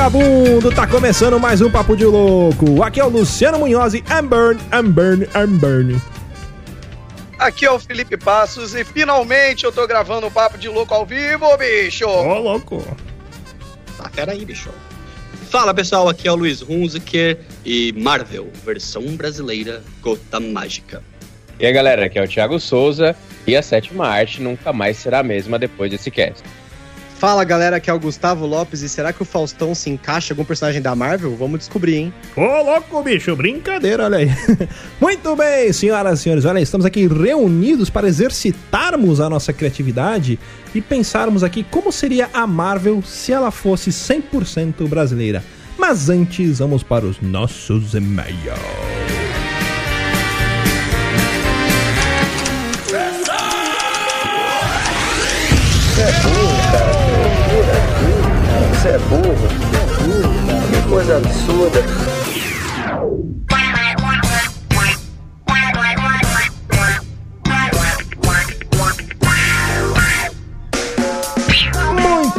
vagabundo! Tá começando mais um Papo de Louco. Aqui é o Luciano Munhoz e Amburn, Amburn, Amburn. Aqui é o Felipe Passos e finalmente eu tô gravando o Papo de Louco ao vivo, bicho! Ô, louco! Ah, peraí, bicho. Fala pessoal, aqui é o Luiz Hunziker e Marvel, versão brasileira, Gota Mágica. E aí galera, aqui é o Thiago Souza e a sétima arte nunca mais será a mesma depois desse cast. Fala galera, aqui é o Gustavo Lopes e será que o Faustão se encaixa em algum personagem da Marvel? Vamos descobrir, hein? Ô, louco, bicho, brincadeira, olha aí. Muito bem, senhoras e senhores, olha aí, estamos aqui reunidos para exercitarmos a nossa criatividade e pensarmos aqui como seria a Marvel se ela fosse 100% brasileira. Mas antes, vamos para os nossos e-mails. É. Você é burro. Você é burro. Que coisa absurda.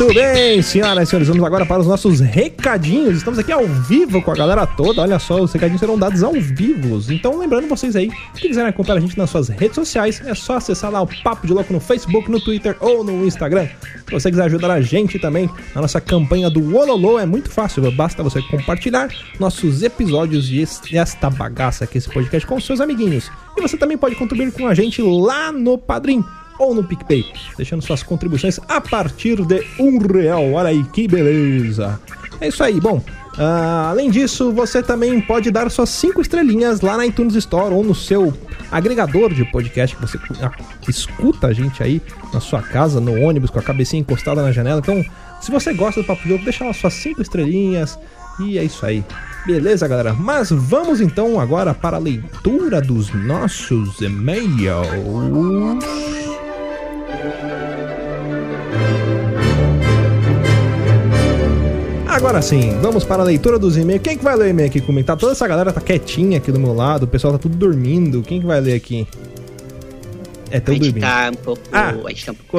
Muito bem, senhoras e senhores, vamos agora para os nossos recadinhos. Estamos aqui ao vivo com a galera toda. Olha só, os recadinhos serão dados ao vivo. Então, lembrando vocês aí, que quiserem acompanhar a gente nas suas redes sociais, é só acessar lá o Papo de Louco no Facebook, no Twitter ou no Instagram. Se você quiser ajudar a gente também na nossa campanha do Ololô, é muito fácil. Basta você compartilhar nossos episódios e esta bagaça aqui, esse podcast, com seus amiguinhos. E você também pode contribuir com a gente lá no Padrim ou no PicPay, deixando suas contribuições a partir de um real. Olha aí que beleza! É isso aí, bom. ah, além disso, você também pode dar suas cinco estrelinhas lá na iTunes Store ou no seu agregador de podcast que você escuta a gente aí na sua casa, no ônibus, com a cabecinha encostada na janela. Então, se você gosta do Papo Louco, deixa lá suas cinco estrelinhas e é isso aí. Beleza, galera? Mas vamos então agora para a leitura dos nossos e-mails. Agora sim, vamos para a leitura dos e-mails. Quem que vai ler o e-mail aqui comigo? Tá toda essa galera tá quietinha aqui do meu lado, o pessoal tá tudo dormindo. Quem que vai ler aqui? É, A tão gente dormindo. tá um pouco. Ah, a gente tá um pouco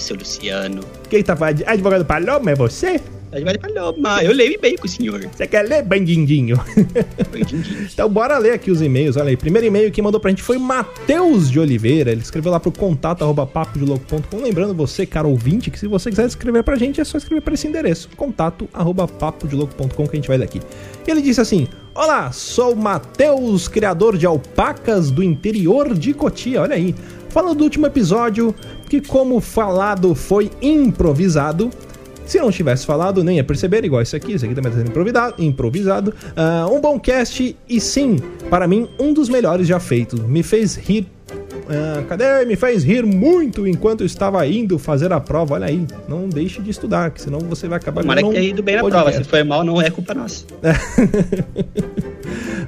seu Luciano. Quem tá falando? Advogado Paloma, é você? A gente vai Paloma. Eu leio bem com o senhor. Você quer ler, bandindinho? Bandindinho. Então bora ler aqui os e-mails. Olha aí, primeiro e-mail que mandou pra gente foi Matheus de Oliveira. Ele escreveu lá pro contato arroba papodelouco.com. Lembrando você, cara ouvinte, que se você quiser escrever pra gente, é só escrever para esse endereço, contato arroba papodelouco.com que a gente vai ler aqui. E ele disse assim: Olá, sou Matheus, criador de alpacas do interior de Cotia. Olha aí. Falando do último episódio, que como falado foi improvisado, se não tivesse falado, nem ia perceber, igual esse aqui, esse aqui também tá sendo improvisado. Ah, um bom cast e sim, para mim, um dos melhores já feito. Me fez rir. ah, cadê? Me fez rir muito enquanto eu estava indo fazer a prova. Olha aí, não deixe de estudar, que senão você vai acabar Tomara que tenha ido bem na prova. Se foi mal, não é culpa nossa.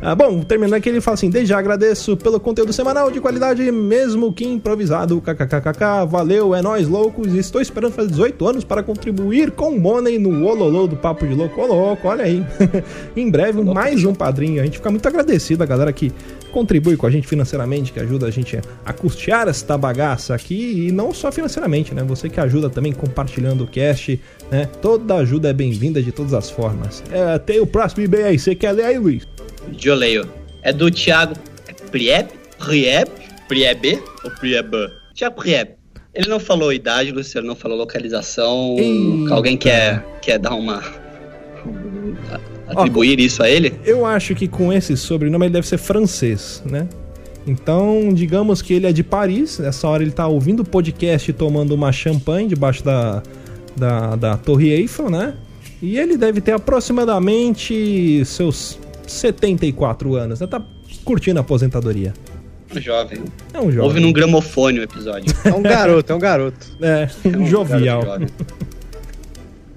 Ah, bom, terminando aqui, ele fala assim: desde já agradeço pelo conteúdo semanal de qualidade, mesmo que improvisado. KKKKK, valeu, é nóis, loucos. Estou esperando fazer 18 anos para contribuir com Money no Ololô do Papo de Louco. Ô, louco, olha aí. em breve, mais um padrinho. A gente fica muito agradecido a galera que contribui com a gente financeiramente, que ajuda a gente a custear esta bagaça aqui. E não só financeiramente, né? Você que ajuda também compartilhando o cast, né? Toda ajuda é bem-vinda de todas as formas. É, tem o próximo aí. Você quer ler aí, Luiz? Eu leio. É do Thiago Prieb? Prieb? Priebe? Ou Prieba? Thiago Prieb. Ele não falou idade, Luciano, não falou localização. Eita. Alguém quer, quer dar uma. atribuir isso a ele? Eu acho que com esse sobrenome ele deve ser francês, né? Então, digamos que ele é de Paris. Nessa hora ele tá ouvindo o podcast e tomando uma champanhe debaixo da, da, da Torre Eiffel, né? E ele deve ter aproximadamente seus 74 anos, né? Tá curtindo a aposentadoria. Um jovem. É um jovem. Ouve num gramofone o episódio. É um garoto, é um garoto. É, É um jovial. garoto.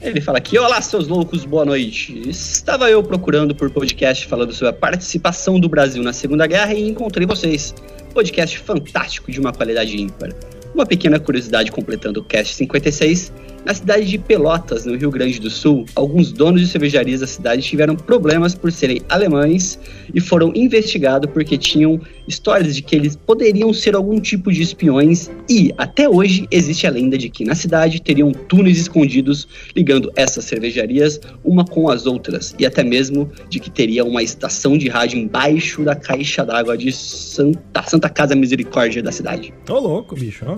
Ele fala aqui: Olá, seus loucos, boa noite. Estava eu procurando por podcast falando sobre a participação do Brasil na Segunda Guerra e encontrei vocês. Podcast fantástico de uma qualidade ímpar. Uma pequena curiosidade completando o cast 56 Na cidade de Pelotas, no Rio Grande do Sul, alguns donos de cervejarias da cidade tiveram problemas por serem alemães e foram investigados porque tinham histórias de que eles poderiam ser algum tipo de espiões e até hoje existe a lenda de que na cidade teriam túneis escondidos ligando essas cervejarias uma com as outras e até mesmo de que teria uma estação de rádio embaixo da caixa d'água de Santa, Santa Casa Misericórdia da cidade. Ô, louco, bicho, ó.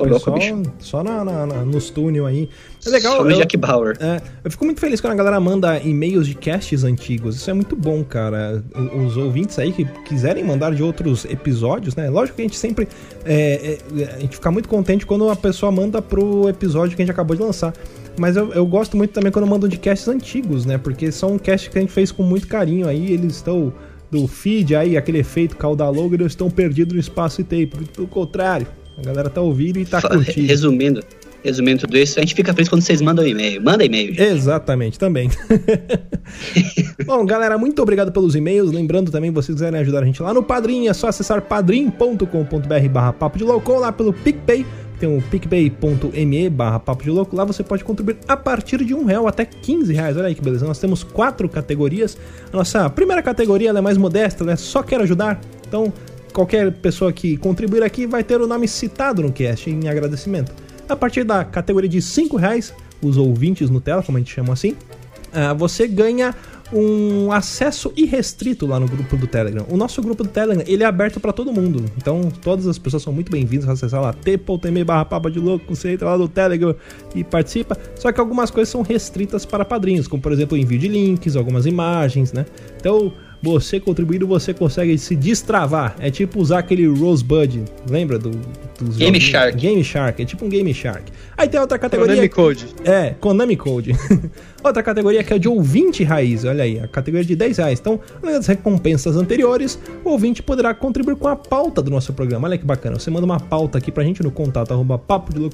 Ô, louco, bicho. Só na, na- na- nos túnel aí. É legal. No eu- Jack Bauer. É, eu fico muito feliz quando a galera manda e-mails de casts antigos. Isso é muito bom, cara. Os ouvintes aí que quiserem mandar de outros episódios, né? Lógico que a gente sempre. é, é, a gente fica muito contente quando a pessoa manda pro episódio que a gente acabou de lançar. Mas eu, eu gosto muito também quando mandam de casts antigos, né? Porque são casts que a gente fez com muito carinho aí. Eles estão do feed aí, aquele efeito caudalogo, eles estão perdidos no espaço e tempo. Pelo contrário, a galera tá ouvindo e tá curtindo. Resumindo, resumindo tudo isso, a gente fica feliz quando vocês mandam e-mail. Manda e-mail, gente. Exatamente, também. Bom, galera, muito obrigado pelos e-mails. Lembrando também, vocês quiserem ajudar a gente lá no Padrim, é só acessar padrim.com.br barra papo de louco ou lá pelo PicPay, tem o picpay.me barra papo de louco. Lá você pode contribuir a partir de um real até 15 reais. Olha aí que beleza. Nós temos quatro categorias. A nossa primeira categoria é mais modesta, ela é só quero ajudar. Então, qualquer pessoa que contribuir aqui vai ter o nome citado no cast em agradecimento. A partir da categoria de 5 reais, os ouvintes Nutella, como a gente chama assim, ah, você ganha um acesso irrestrito lá no grupo do Telegram. O nosso grupo do Telegram, ele é aberto para todo mundo. Então, todas as pessoas são muito bem-vindas a acessar lá t.me barra papa de louco, você entra lá no Telegram e participa. Só que algumas coisas são restritas para padrinhos, como por exemplo envio de links, algumas imagens, né? Então, você contribuindo, você consegue se destravar. É tipo usar aquele Rosebud, lembra do dos Game joguinhos? Shark. Game Shark, é tipo um Game Shark. Aí tem outra categoria Konami Code. é, Konami Code. Outra categoria que é de ouvinte raiz, olha aí, a categoria de 10 reais. Então, além das recompensas anteriores, o ouvinte poderá contribuir com a pauta do nosso programa. Olha que bacana, você manda uma pauta aqui pra gente no contato arroba. Não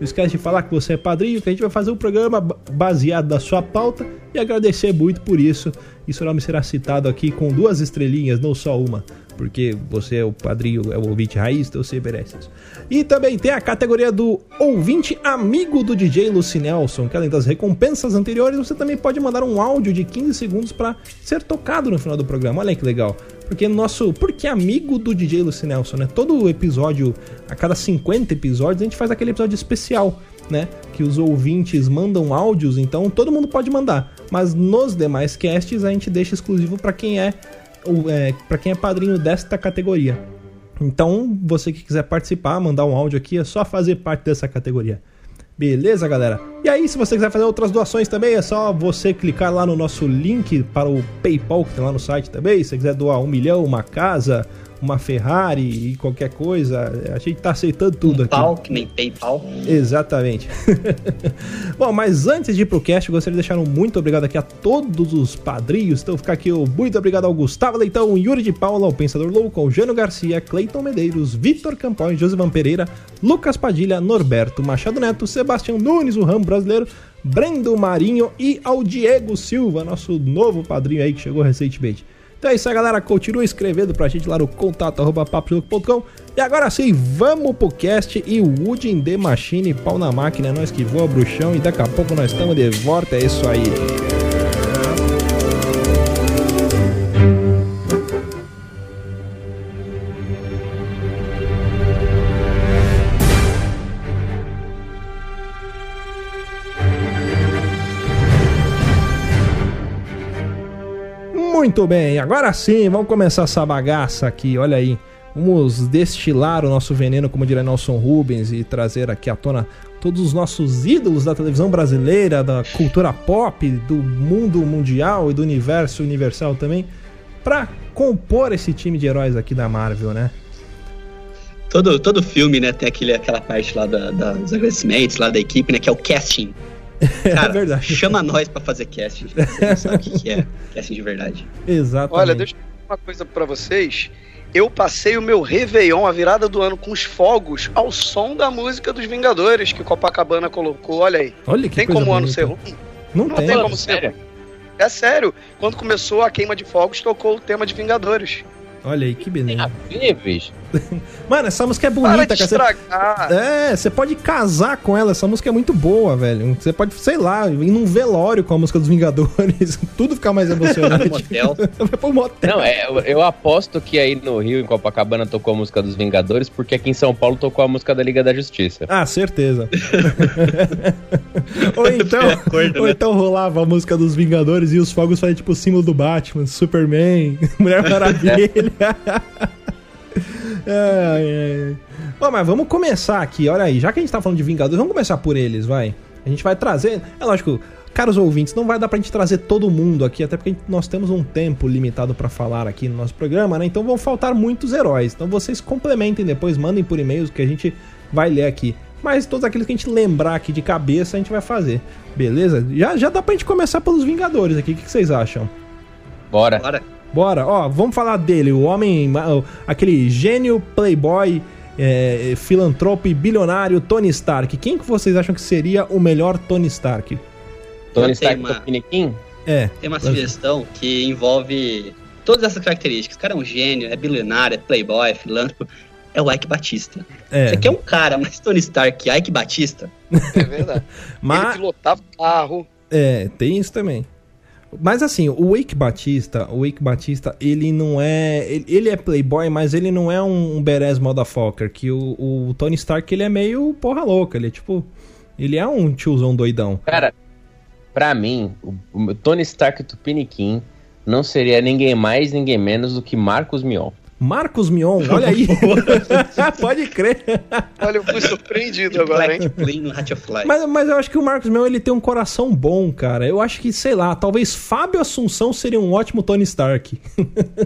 esquece de falar que você é padrinho, que a gente vai fazer um programa ba- baseado na sua pauta e agradecer muito por isso. Isso nome será citado aqui com duas estrelinhas, não só uma. Porque você é o padrinho, é o ouvinte raiz, então você merece isso. E também tem a categoria do ouvinte amigo do DJ Luci Nelson, que além das recompensas anteriores, você também pode mandar um áudio de 15 segundos para ser tocado no final do programa. Olha que legal. Porque nosso. Porque amigo do DJ Luci Nelson, né? Todo episódio, a cada 50 episódios, a gente faz aquele episódio especial. Né, que os ouvintes mandam áudios, então todo mundo pode mandar. Mas nos demais casts a gente deixa exclusivo para quem é, é para quem é padrinho desta categoria. Então, você que quiser participar, mandar um áudio aqui, é só fazer parte dessa categoria. Beleza, galera? E aí, se você quiser fazer outras doações também, é só você clicar lá no nosso link para o PayPal que tem lá no site também. Se você quiser doar um milhão, uma casa, uma Ferrari e qualquer coisa, a gente tá aceitando tudo Um aqui. pau, que nem PayPal. Exatamente. Bom, mas antes de ir pro cast, gostaria de deixar um muito obrigado aqui a todos os padrinhos. Então ficar aqui o muito obrigado ao Gustavo Leitão, Yuri de Paula, ao Pensador Louco, ao Jano Garcia, Cleiton Medeiros, Vitor Campões, Josivan Pereira, Lucas Padilha, Norberto Machado Neto, Sebastião Nunes, o Ramo Brasileiro, Brendo Marinho e ao Diego Silva, nosso novo padrinho aí que chegou recentemente. Então é isso aí, galera. Continua escrevendo pra gente lá no contato. E agora sim, vamos pro cast e o in the Machine, pau na máquina, é nós que voa bruxão e daqui a pouco nós estamos de volta. É isso aí. Muito bem, agora sim, vamos começar essa bagaça aqui, olha aí. Vamos destilar o nosso veneno, como diria Nelson Rubens, e trazer aqui à tona todos os nossos ídolos da televisão brasileira, da cultura pop, do mundo mundial e do universo universal também, pra compor esse time de heróis aqui da Marvel, né? Todo, todo filme, né, tem aquele, aquela parte lá da, da- dos agradecimentos, lá da equipe, né, que é o casting. Cara, é verdade. chama nós pra fazer casting. Você não sabe o que, é casting de verdade. Exatamente. Olha, deixa eu dizer uma coisa pra vocês. Eu passei o meu Réveillon, a virada do ano, com os fogos ao som da música dos Vingadores que Copacabana colocou. Olha aí. Olha que Tem coisa como o ano ser ruim? Não, Não tem. tem como ser ruim. É sério. Quando começou a queima de fogos, tocou o tema de Vingadores. Olha aí, que beleza. Incríveis. Mano, essa música é bonita, cara. Você- estragar. É, você pode casar com ela, essa música é muito boa, velho. Você pode, sei lá, ir num velório com a música dos Vingadores, tudo fica mais emocionante. motel. Vai pro motel. Não, é, eu, aposto que aí no Rio, em Copacabana, tocou a música dos Vingadores, porque aqui em São Paulo tocou a música da Liga da Justiça. Ah, certeza. ou então, De acordo, ou né? então rolava a música dos Vingadores e os fogos faziam tipo o símbolo do Batman, Superman, Mulher Maravilha. Ai, ai. Bom, mas vamos começar aqui, olha aí. Já que a gente tá falando de Vingadores, vamos começar por eles, vai. A gente vai trazer. É lógico, caros ouvintes, não vai dar pra gente trazer todo mundo aqui, até porque nós temos um tempo limitado pra falar aqui no nosso programa, né? Então vão faltar muitos heróis. Então vocês complementem depois, mandem por e-mails que a gente vai ler aqui. Mas todos aqueles que a gente lembrar aqui de cabeça, a gente vai fazer. Beleza? Já, já dá pra gente começar pelos Vingadores aqui. O que, que vocês acham? Bora. Bora. Bora, ó, vamos falar dele, o homem, aquele gênio, playboy, é, filantropo e bilionário Tony Stark. Quem que vocês acham que seria o melhor Tony Stark? Tony Eu Stark uma-? É, Tem uma sugestão que envolve todas essas características. O cara é um gênio, é bilionário, é playboy, é filântropo. É o Ike Batista. é. Você quer um cara mais Tony Stark que Ike Batista? É verdade. Ele Mas, pilotava carro. é, tem isso também. Mas assim, o Wake Batista, o Wake Batista, ele não é. Ele, ele é playboy, mas ele não é um, um badass motherfucker. Que o, o Tony Stark, ele é meio porra louca. Ele é tipo. Ele é um tiozão doidão. Cara, pra mim, o, o Tony Stark do Piniquim não seria ninguém mais, ninguém menos do que Marcos Mion. Marcos Mion, olha aí. Pode crer. Olha, eu fui surpreendido agora, hein? Black Plane no Hat of Life. Mas, mas eu acho que o Marcos Mion ele tem um coração bom, cara. Eu acho que, sei lá, talvez Fábio Assunção seria um ótimo Tony Stark.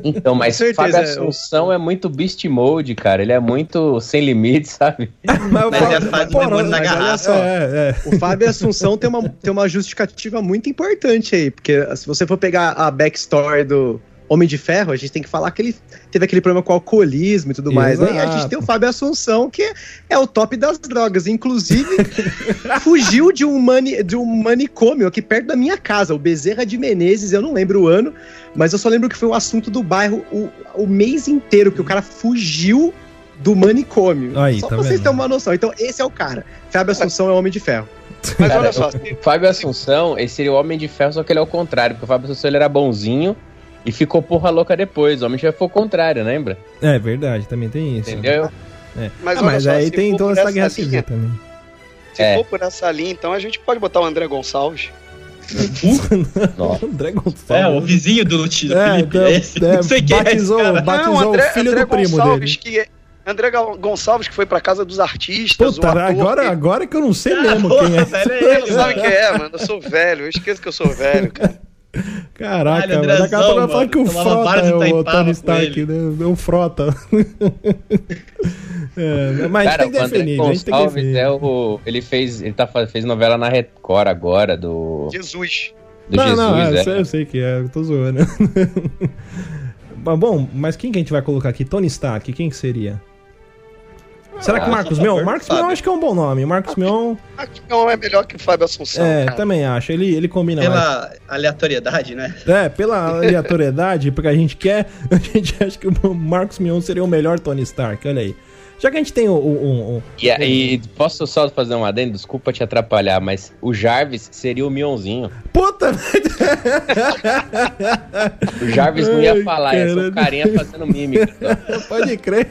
Então, mas certeza, Fábio é, Assunção é muito beast mode, cara. Ele é muito sem limite, sabe? Mas, eu Mas falo- é porra, na mas olha só, É, é. O Fábio Assunção tem uma, tem uma justificativa muito importante aí, porque se você for pegar a backstory do Homem de Ferro, a gente tem que falar que ele teve aquele problema com o alcoolismo e tudo mais, né? E a gente tem o Fábio Assunção, que é o top das drogas. Inclusive, fugiu de um, mani, de um manicômio aqui perto da minha casa, o Bezerra de Menezes, eu não lembro o ano, mas eu só lembro que foi o assunto do bairro o, o mês inteiro, que o cara fugiu do manicômio. Aí, só tá pra vocês terem uma noção. Então, esse é o cara. Fábio Assunção é o Homem de Ferro. Mas Cara, olha só, o Fábio Assunção, ele seria o Homem de Ferro, só que ele é o contrário, porque o Fábio Assunção ele era bonzinho e ficou porra louca depois. O Homem Ferro foi o contrário, lembra? É verdade, também tem isso. Entendeu? mas Ah, mas só, aí tem toda essa guerra linha- civil também. Se É. for por essa linha, então a gente pode botar o André Gonçalves. Nossa. André É, Gonçalves. o vizinho do É, Felipe. então, esse. é, não sei quem é esse batizou, cara. batizou Não, André, o filho André do primo Gonçalves, dele. que é- André Gonçalves, que foi pra casa dos artistas. Puta, ator agora, que- agora que eu não sei Ah, mesmo porra, quem é. velho, é Você ele, não sabe quem é, mano. Eu sou velho. Eu esqueço que eu sou velho, cara. Caraca, Caralho, mas daqui a pouco vai Andrezão, falar que o Frota é o Tony Stark, né? É o Frota. é, mas a Cara, gente tem o que definir, a gente tem que definir. é o. Ele fez. Ele tá, fez novela na Record agora, do. Jesus. Do não, Jesus, não, é, é. eu, sei, eu sei que é, eu tô zoando. Mas, Bom, mas quem que a gente vai colocar aqui? Tony Stark, quem que seria? Será que Ah, Marcos Mion? Marcos. Mion acho que é um bom nome. Marcos Mion, Aqui não é melhor que o Fábio Assunção. é, cara. também acho. Ele, ele combina mais. Pela aleatoriedade, né? É, pela aleatoriedade, porque a gente quer, a gente acha que o Marcos Mion seria o melhor Tony Stark, olha aí. Já que a gente tem o. o- o- o- E, e posso só fazer um adendo? Desculpa te atrapalhar, mas o Jarvis seria o Mionzinho. Puta! O Jarvis não ia Ai, falar, ia ser um carinha fazendo mímica. Pode crer.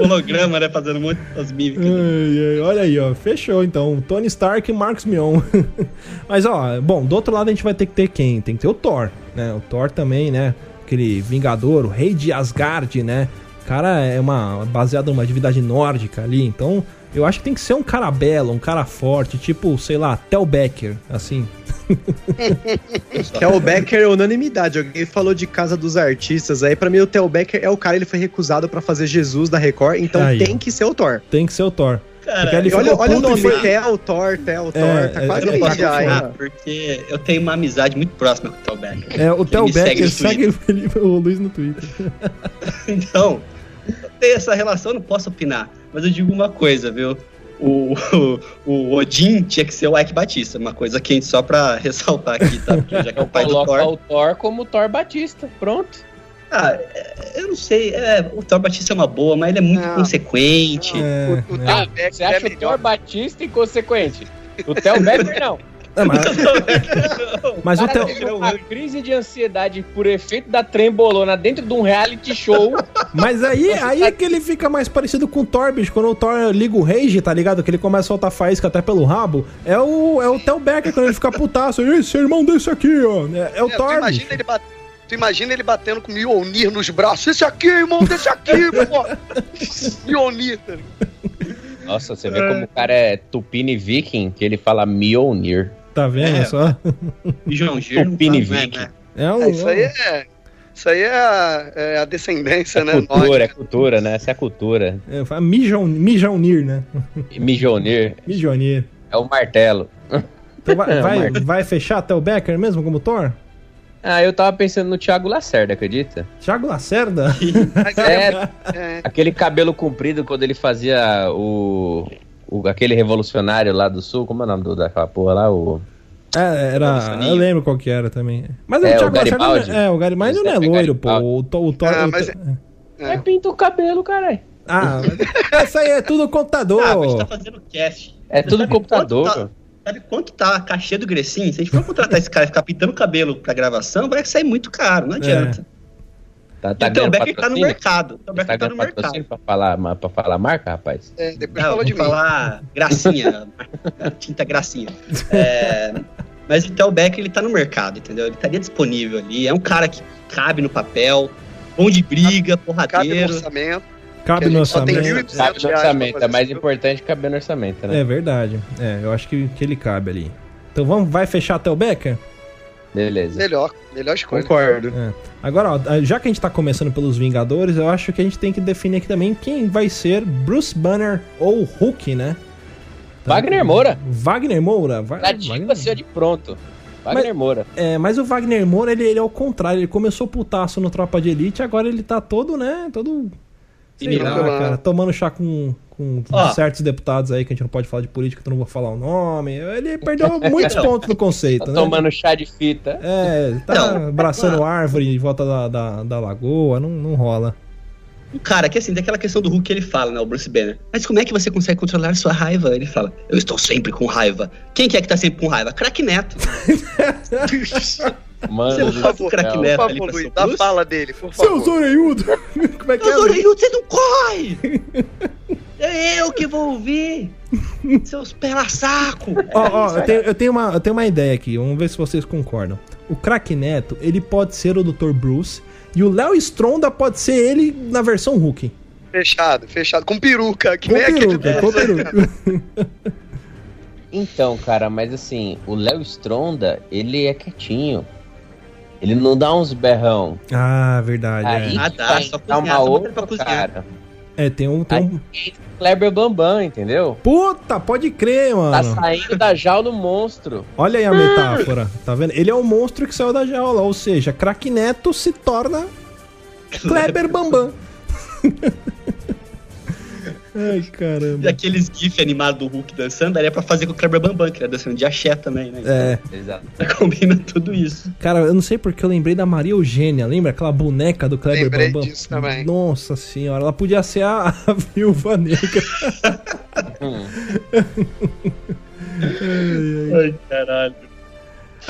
Holograma, né? Fazendo muitas mímicas. Ai, ai, olha aí, ó. Fechou então. Tony Stark e Marcos Mion. Mas, ó, bom, do outro lado a gente vai ter que ter quem? Tem que ter o Thor, né? O Thor também, né? Aquele Vingador, o rei de Asgard, né? O cara é uma baseado numa divindade nórdica ali, então eu acho que tem que ser um cara belo, um cara forte, tipo, sei lá, Tel Becker, assim. O Becker é unanimidade. Alguém falou de Casa dos Artistas. Aí, pra mim, o Theo Becker é o cara, ele foi recusado pra fazer Jesus da Record, então Aí, tem que ser o Thor. Tem que ser o Thor. Cara, olha, olha o nome, foi- Theo, Thor, Thor. É, tá é, quase eu aí não já, hein? Porque eu tenho uma amizade muito próxima com o Tal Becker. É, o Tel segue Becker no segue o, Felipe- o Luiz no Twitter. Então, eu tenho essa relação, eu não posso opinar. Mas eu digo uma coisa, viu? O, o, o Odin tinha que ser o Ike Batista, uma coisa quente só pra ressaltar aqui, tá? Porque já que é o pai do Coloca Thor. o Thor como Thor Batista. Pronto. Ah, é, eu não sei. É, o Thor Batista é uma boa, mas ele é muito Não. consequente. É, O, o é. Ah, você é acha o. Thor Batista inconsequente? O Theo Becker não. É, mas, mas o teve uma crise de ansiedade por efeito da trembolona dentro de um reality show. mas aí, aí é que ele fica mais parecido com o Thor, bicho. Quando o Thor liga o Rage, tá ligado? Que ele começa a soltar faísca até pelo rabo. É o, é o Theo Becker quando ele fica putaço. Esse irmão desse aqui, ó. É, é o É, tu, Thor, imagina ele tu imagina ele batendo com o Mjolnir nos braços. Esse aqui, irmão, desse aqui, pô. Mjolnir. tá ligado? Nossa, você vê como o cara é Tupini Viking, que ele fala Mjolnir. Tá vendo É. só? João Gir não Tupini tá- é, Viking. né? É um, É, isso aí é. Isso aí é a, é a descendência, É né? cultura, é cultura, né? Essa é a cultura. É, Mijon- Mijonir, né? Mjolnir Mijonir. é o martelo. Então vai, É, vai, vai fechar até o Becker mesmo como Thor? Ah, eu tava pensando no Thiago Lacerda, acredita? Thiago Lacerda? É, É, é, aquele cabelo comprido quando ele fazia o, o- aquele revolucionário lá do sul, como é o nome do, daquela porra lá? O, É, era. Eu lembro qual que era também. Mas É, o o Thiago Lacerda. Garibaldi. não é- É, o Garibaldi não é loiro, pô. Garibaldi. O, Thor- o Thor. Ah, o mas Thor- é. É, pinta o cabelo, caralho. Ah, isso aí é tudo computador. Ah, a gente tá fazendo cast. É tudo Sabe computador. quanto tá- sabe quanto tá a cachê do Grecinho? Se a gente for contratar esse cara e ficar pintando o cabelo pra gravação, vai sair muito caro, não adianta. Tá, tá então o Becker tá no mercado. Então, o Tá Becker tá no mercado. pra falar, pra falar marca, rapaz? é, depois Não, fala de mim. falar gracinha, tinta gracinha. É, mas então o Becker ele tá no mercado, entendeu? Ele estaria disponível ali. É um cara que cabe no papel, bom de briga, Cabe no porradeiro. orçamento. Cabe no gente só tem orçamento. 1.200 Cabe no orçamento, é mais importante caber no orçamento, né? É verdade. É, eu acho que, que ele cabe ali. Então vamos, vai fechar até o Becker? Beleza. Melhor, melhor escolha. Concordo. Agora, ó, já que a gente tá começando pelos Vingadores, eu acho que a gente tem que definir aqui também quem vai ser Bruce Banner ou Hulk, né? Então, Wagner Moura. Wagner Moura? Va- Nativa Wagner- ser de pronto. Wagner Moura. É, mas o Wagner Moura, ele, ele é o contrário. Ele começou putaço no Tropa de Elite, agora ele tá todo, né? Todo. Sei lá, Tranquilão. cara, tomando chá com, com Ó. certos deputados aí que a gente não pode falar de política, então eu não vou falar o nome. Ele perdeu muitos pontos no conceito, Tá né? tomando chá de fita. É, tá Não. abraçando árvore em volta da, da, da lagoa, não, não rola. Um cara que assim, tem aquela questão do Hulk que ele fala, né? O Bruce Banner. Mas como é que você consegue controlar sua raiva? Ele fala, eu estou sempre com raiva. Quem que é que tá sempre com raiva? Crack Neto. Mano, Você não céu. Neto. Por ali favor, pra Luiz, seu dá fala dele, por Seu favor. Zoreiudo! Como é que é? Você não corre! É eu que vou ouvir! Seus pela-saco! Ó, ó, eu tenho, eu, tenho uma, eu tenho uma ideia aqui, vamos ver se vocês concordam. O Crack Neto, ele pode ser o Dr. Bruce, e o Léo Stronda pode ser ele na versão Hulk. Fechado, fechado. Com peruca, que Com nem aquele. peruca, com peruca. Então, cara, mas assim, o Léo Stronda, ele é quietinho. Ele não dá uns berrão. Ah, verdade. Aí é. Ah, que dá, vai só cozinhar, uma só outra pra cozinhar. cara. É, tem um. Tem um... o Kleber Bambam, entendeu? Puta, pode crer, Tá mano. saindo da jaula do monstro. Olha aí a metáfora, tá vendo? Ele é o monstro que saiu da jaula, ou seja, Crack Neto se torna Kleber Bambam. Ai, E caramba. aqueles gif animados do Hulk dançando, daria pra fazer com o Kleber Bambam, que ele é dançando de axé também, né? É, Exato. Combina tudo isso. cara, eu não sei porque eu lembrei da Maria Eugênia, lembra aquela boneca do Kleber Lembrei Bambam? disso também. Nossa senhora, ela podia ser a, a viúva negra. Hum. Ai, caralho.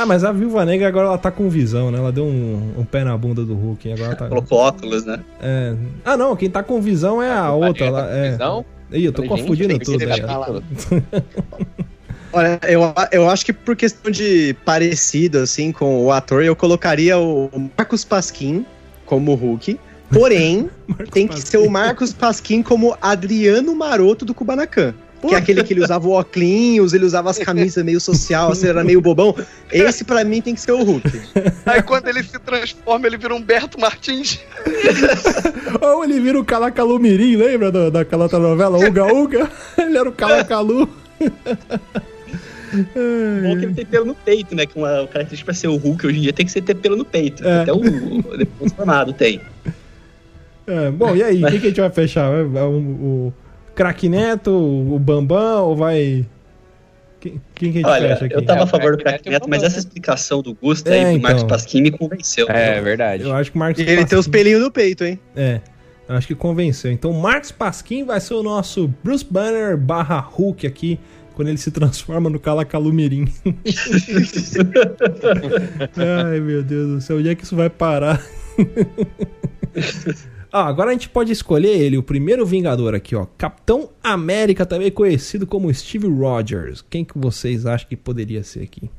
Ah, mas a viúva negra agora ela tá com visão, né? Ela deu um, um pé na bunda do Hulk, agora tá. Colocou óculos, né? É... Ah, não, quem tá com visão é a outra lá. É... Visão? Ih, eu tô Falei, confundindo gente, tudo. capítulo. Olha, eu, eu acho que por questão de parecido, assim, com o ator, eu colocaria o Marcos Pasquim como Hulk. Porém, tem que ser o Marcos Pasquim como Adriano Maroto do Kubanacan. Que é aquele que ele usava o óculos, ele usava as camisas meio social, assim, era meio bobão. Esse pra mim tem que ser o Hulk. Aí quando ele se transforma, ele vira Humberto Martins. Ou ele vira o Calacalu Mirim, lembra da, daquela outra novela? Uga Uga? Ele era o Calacalu. Bom que ele tem pelo no peito, né? Que uma característica pra ser o Hulk hoje em dia tem que ser ter pelo no peito. É. Até o, o tem. É, bom, e aí? O que, que a gente vai fechar? Vai- vai O, o Crack Neto, o Bambam ou vai. Quem, quem que a gente Olha, fecha aqui? eu tava É, a favor do Crack Neto, mas essa né? explicação do Gusta É, aí do Marcos então. Pasquim me convenceu. É verdade. Eu acho que o Marcos ele tem os Pasquim- pelinhos no peito, hein? É, eu acho que convenceu. Então, Marcos Pasquim vai ser o nosso Bruce Banner barra Hulk aqui, quando ele se transforma no Calacalumirim. Ai, meu Deus do céu, onde é que isso vai parar? Ah, agora a gente pode escolher ele, o primeiro Vingador aqui, ó. Capitão América, também conhecido como Steve Rogers. Quem que vocês acham que poderia ser aqui?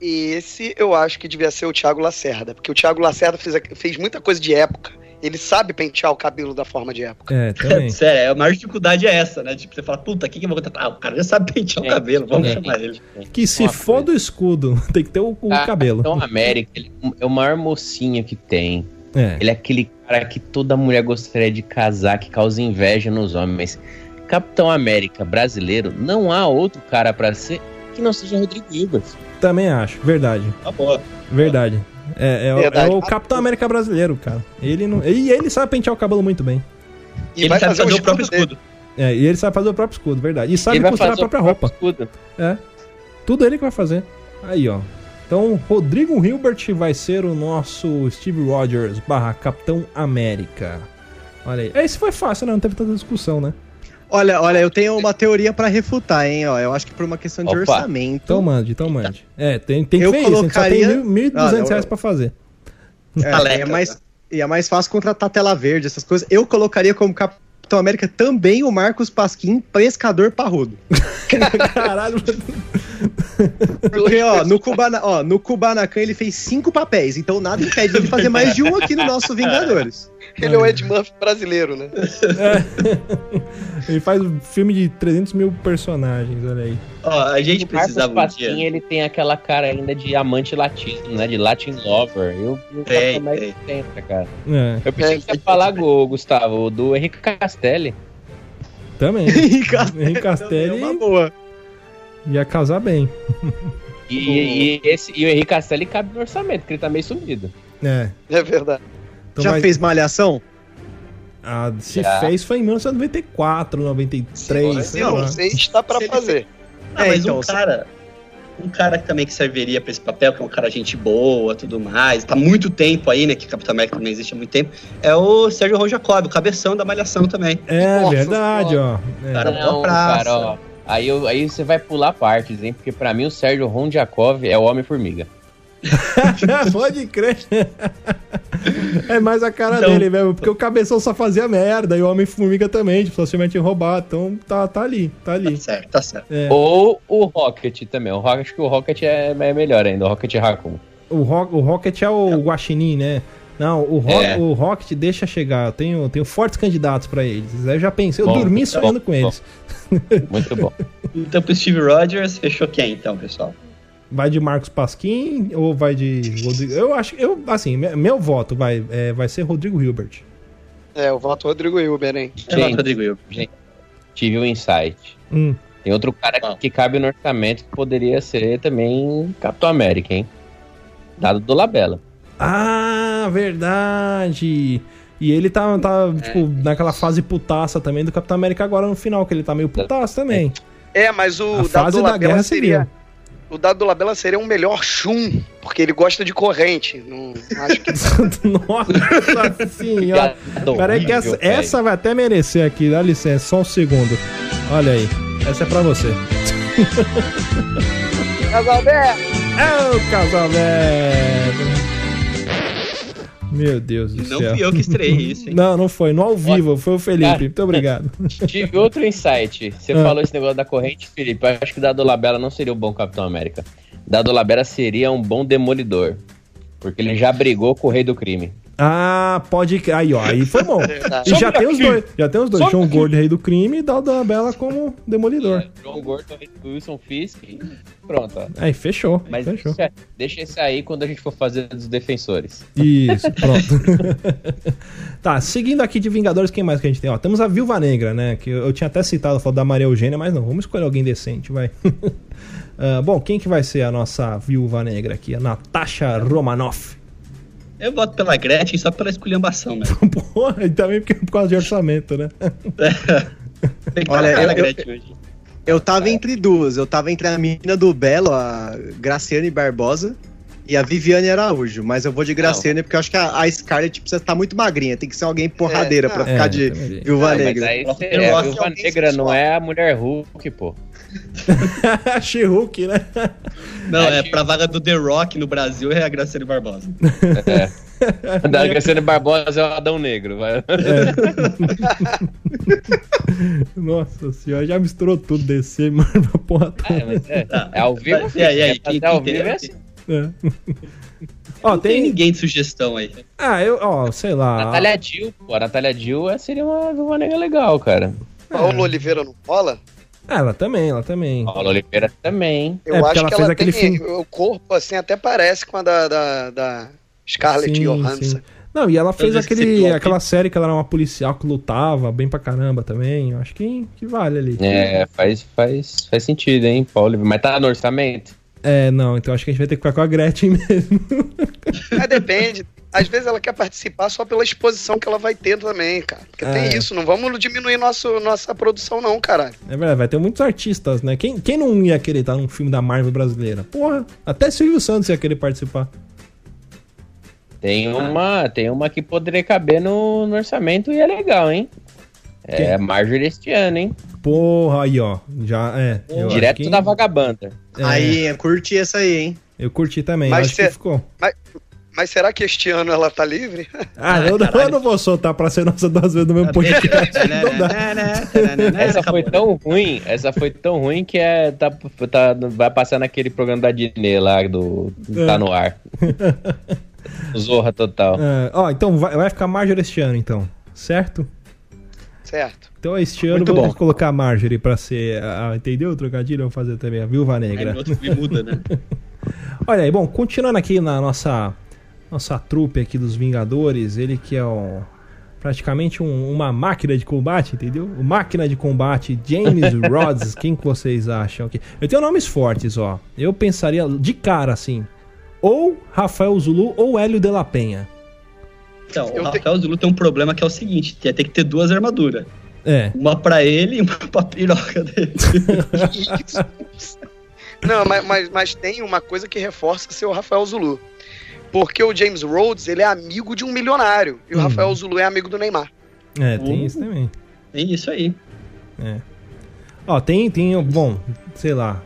E esse eu acho que devia ser o Thiago Lacerda, porque o Thiago Lacerda fez, fez muita coisa de época. Ele sabe pentear o cabelo da forma de época. É, também. Sério, a maior dificuldade é essa, né? Tipo, você fala, puta, quem que eu vou contratar? Ah, o cara já sabe pentear o Gente, cabelo, vamos gente. chamar ele. Que se Uma for do escudo, tem que ter o, o Ah, cabelo. Capitão América, ele é o maior mocinho que tem. É. Ele é aquele cara que toda mulher gostaria de casar, que causa inveja nos homens. Capitão América brasileiro, não há outro cara pra ser que não seja Rodrigo Hilbert. Também acho, verdade. Tá boa. Verdade. É, é o- Verdade. é o Capitão América brasileiro, cara. Ele não, e ele sabe pentear o cabelo muito bem. E ele vai sabe fazer, fazer o escudo próprio dele. escudo. É, e ele sabe fazer o próprio escudo, verdade. E sabe costurar a o própria roupa. escudo. É. Tudo ele que vai fazer. Aí, ó. Então, Rodrigo Hilbert vai ser o nosso Steve Rogers barra Capitão América. Olha aí. Esse foi fácil, né? Não teve tanta discussão, né? Olha, olha, eu tenho uma teoria pra refutar, hein? Ó, eu acho que por uma questão de Opa. orçamento. Então mande, então mande. É, tem, tem que Eu ver isso. A gente só tem colocaria- mil- 1.200 Ah, reais pra fazer. É, é mais, e é mais fácil contratar tela verde, essas coisas. Eu colocaria como Capitão América também o Marcos Pasquim, pescador parrudo. Caralho. Porque, ó, no, Kubana, ó, no Kubanacan ele fez cinco papéis, então nada impede ele fazer mais de um aqui no nosso Vingadores. Ele é o Ed Murphy brasileiro, né? Ele faz um filme de 300 mil personagens, olha aí. Ó, a gente o Marcos precisava um dia. ele tem aquela cara ainda de amante latino, né? De Latin lover. Eu, eu Tem, Capitão América tem essa cara. É, Eu pensei É, que você ia falar, Gu- Gustavo, do Henrique Castelli. também. Henrique Henrique É Castelli uma boa. ia casar bem. E, e esse, e o Henrique Castelli cabe no orçamento, porque ele tá meio sumido. É. É verdade. Então Já vai- fez malhação? Ah, se Já. fez foi em 1994, 93, Se sei não lá. sei, está pra Se ele fazer. Ah, É, mas então, um cara. Um cara que também que serviria pra esse papel, que é um cara gente boa, tudo mais. Tá há muito tempo aí, né? Que Capitão América também existe há muito tempo. É o Sérgio Ron Jacob, o cabeção da Malhação também. É Nossa verdade, ó. É. Cara, Não, praça. cara, ó. Aí, eu- aí você vai pular partes, hein? Porque pra mim o Sérgio Rondjakov é o Homem-Formiga. Pode crer. é mais a cara Então- dele mesmo, porque o cabeção só fazia merda e o Homem-Formiga também, tipo, só se mete em roubar. Então tá, tá ali, tá Tá ali. certo, tá certo. É. Ou o Rocket também. O Rocket, acho que o Rocket é, é melhor ainda, o Rocket Raccoon. O, Ro o Rocket é o Guaxinim, né? Não, o, Ro É. o Rocket deixa chegar. Eu tenho, tenho fortes candidatos pra eles. Aí Eu já pensei, eu Bom, dormi bom, sonhando com bom. eles. Muito bom. Então pro Steve Rogers, fechou quem então, pessoal? Vai de Marcos Pasquim ou vai de Rodrigo? Eu acho, eu assim, me- meu voto vai, é, vai ser Rodrigo Hilbert. É, eu voto Rodrigo Hilber, hein? O Gente. Rodrigo Hilbert. Tive um insight. Hum. Tem outro cara Qual? que cabe no orçamento que poderia ser também Capitão América, hein? Dado do Labela. Ah, verdade. E ele tá, tá É. tipo, naquela fase putaça também do Capitão América agora no final, que ele tá meio putaço também. É, mas o A Dado fase da guerra seria. civil. O Dado Labella seria um melhor chum, porque ele gosta de corrente. Não acho que. Nossa senhora. Peraí que essa, essa vai até merecer aqui, dá licença, só um segundo. Olha aí, essa é pra você. Casalberto! É o casal velho. Meu Deus do Não céu. fui eu que estreiei isso, hein? Não, não foi. No ao vivo, foi o Felipe. Cara. Muito obrigado. Tive outro insight. Você Ah. falou esse negócio da corrente, Felipe. Eu acho que Dado Labella não seria um bom Capitão América. Dado Labella seria um bom demolidor. Porque ele já brigou com o rei do crime. Ah, pode. Aí, ó, aí foi bom. Verdade. E já tem os dois. Já tem os dois. Só João. Gordo, rei do crime, e Dalda Bela como demolidor. É, João Gordo, Wilson Fisk. e Pronto, ó. Aí, fechou. Mas fechou. deixa, deixa esse aí quando a gente for fazer dos defensores. Isso, pronto. tá, seguindo aqui de Vingadores, quem mais que a gente tem? Ó, temos a Viúva Negra, né? Que eu, eu tinha até citado a foto da Maria Eugênia, mas não, vamos escolher alguém decente, vai. Ah, bom, quem que vai ser a nossa Viúva Negra aqui? A Natasha Romanoff. Eu voto pela Gretchen só pela esculhambação, né? Porra, e também porque, por causa de orçamento, né? Tem que Olha, eu- Gretchen hoje. Eu tava entre duas. Eu tava entre a menina do Belo, a Graciane Barbosa, e a Viviane Araújo. Mas eu vou de Graciane porque eu acho que a, a Scarlett precisa estar muito magrinha. Tem que ser alguém porradeira É, pra não. ficar É, de também. viúva Não, mas negra. aí é, Viúva Negra não é a mulher Hulk, pô. She-Hulk, né? Não, é Acho- pra vaga do The Rock no Brasil é a Graciane Barbosa. Da Graciane Barbosa é o Adão Negro. Vai. Nossa senhora, já misturou tudo DC, mano, a porra É, toda. mas é, é ao vivo. E aí, e aí, filho. quem- Até ao vivo tem- é assim. É. Ó, Não tem tem. ninguém de sugestão aí. Ah, eu, ó, sei lá. Natália Dill, pô. A Natália Dill é- seria uma viúva negra legal, cara. Paulo Oliveira não rola? Ah, ela também, ela também. Paula Oliveira também. Eu É, acho ela que fez ela aquele tem. filme- O corpo, assim, até parece com a da, da, da Scarlett Sim, Johansson. sim. Não, e ela fez aquele, aquela série que ela era uma policial que lutava bem pra caramba também. Eu acho que, que vale ali. É, faz, faz, faz sentido, hein, Paula Oliveira. Mas tá no orçamento? É, não, então acho que a gente vai ter que ficar com a Gretchen mesmo. Mas depende. Às vezes ela quer participar só pela exposição que ela vai ter também, cara. Porque É. tem isso, não vamos diminuir nosso, nossa produção, não, caralho. É verdade, vai ter muitos artistas, né? Quem, quem não ia querer estar num filme da Marvel brasileira? Porra, até Silvio Santos ia querer participar. Tem uma, tem uma que poderia caber no, no orçamento e é legal, hein? Quem? É Marjorie este ano, hein? Porra, aí, ó. Já é. Direto que- da vagabanda. é, Aí, curti essa aí, hein? Eu curti também, Mas acho cê- que ficou. Mas será que este ano ela tá livre? Ah, eu, não- eu não vou soltar pra ser nossa duas vezes no mesmo podcast. não dá. Essa foi tão ruim, essa foi tão ruim que é, tá, tá, vai passar naquele programa da Disney lá, do, É. tá no ar. Zorra total. É, ó, então vai, vai ficar Marjorie este ano, então. Certo? Certo. Então este ano Muito vamos bom. colocar a Marjorie pra ser. a- a- entendeu o trocadilho? Vamos fazer também a Viúva Negra. filme muda, né? Olha aí, bom, continuando aqui na nossa nossa trupe aqui dos Vingadores, ele que é um, praticamente um- uma máquina de combate, entendeu? O máquina de combate James Rhodes, quem que vocês acham aqui? Eu tenho nomes fortes, ó. Eu pensaria de cara assim, ou Rafael Zulu ou Hélio de la Penha. Então, Eu o Rafael Zulu tem um problema que é o seguinte: ia ter que ter duas armaduras. É. Uma pra ele e uma pra piroca dele. Não, mas, mas, mas tem uma coisa que reforça ser o Rafael Zulu. Porque o James Rhodes, ele é amigo de um milionário. E o Hum. Rafael Zulu é amigo do Neymar. É, tem Uh. isso também. É isso aí. Ó, tem tem, bom, sei lá,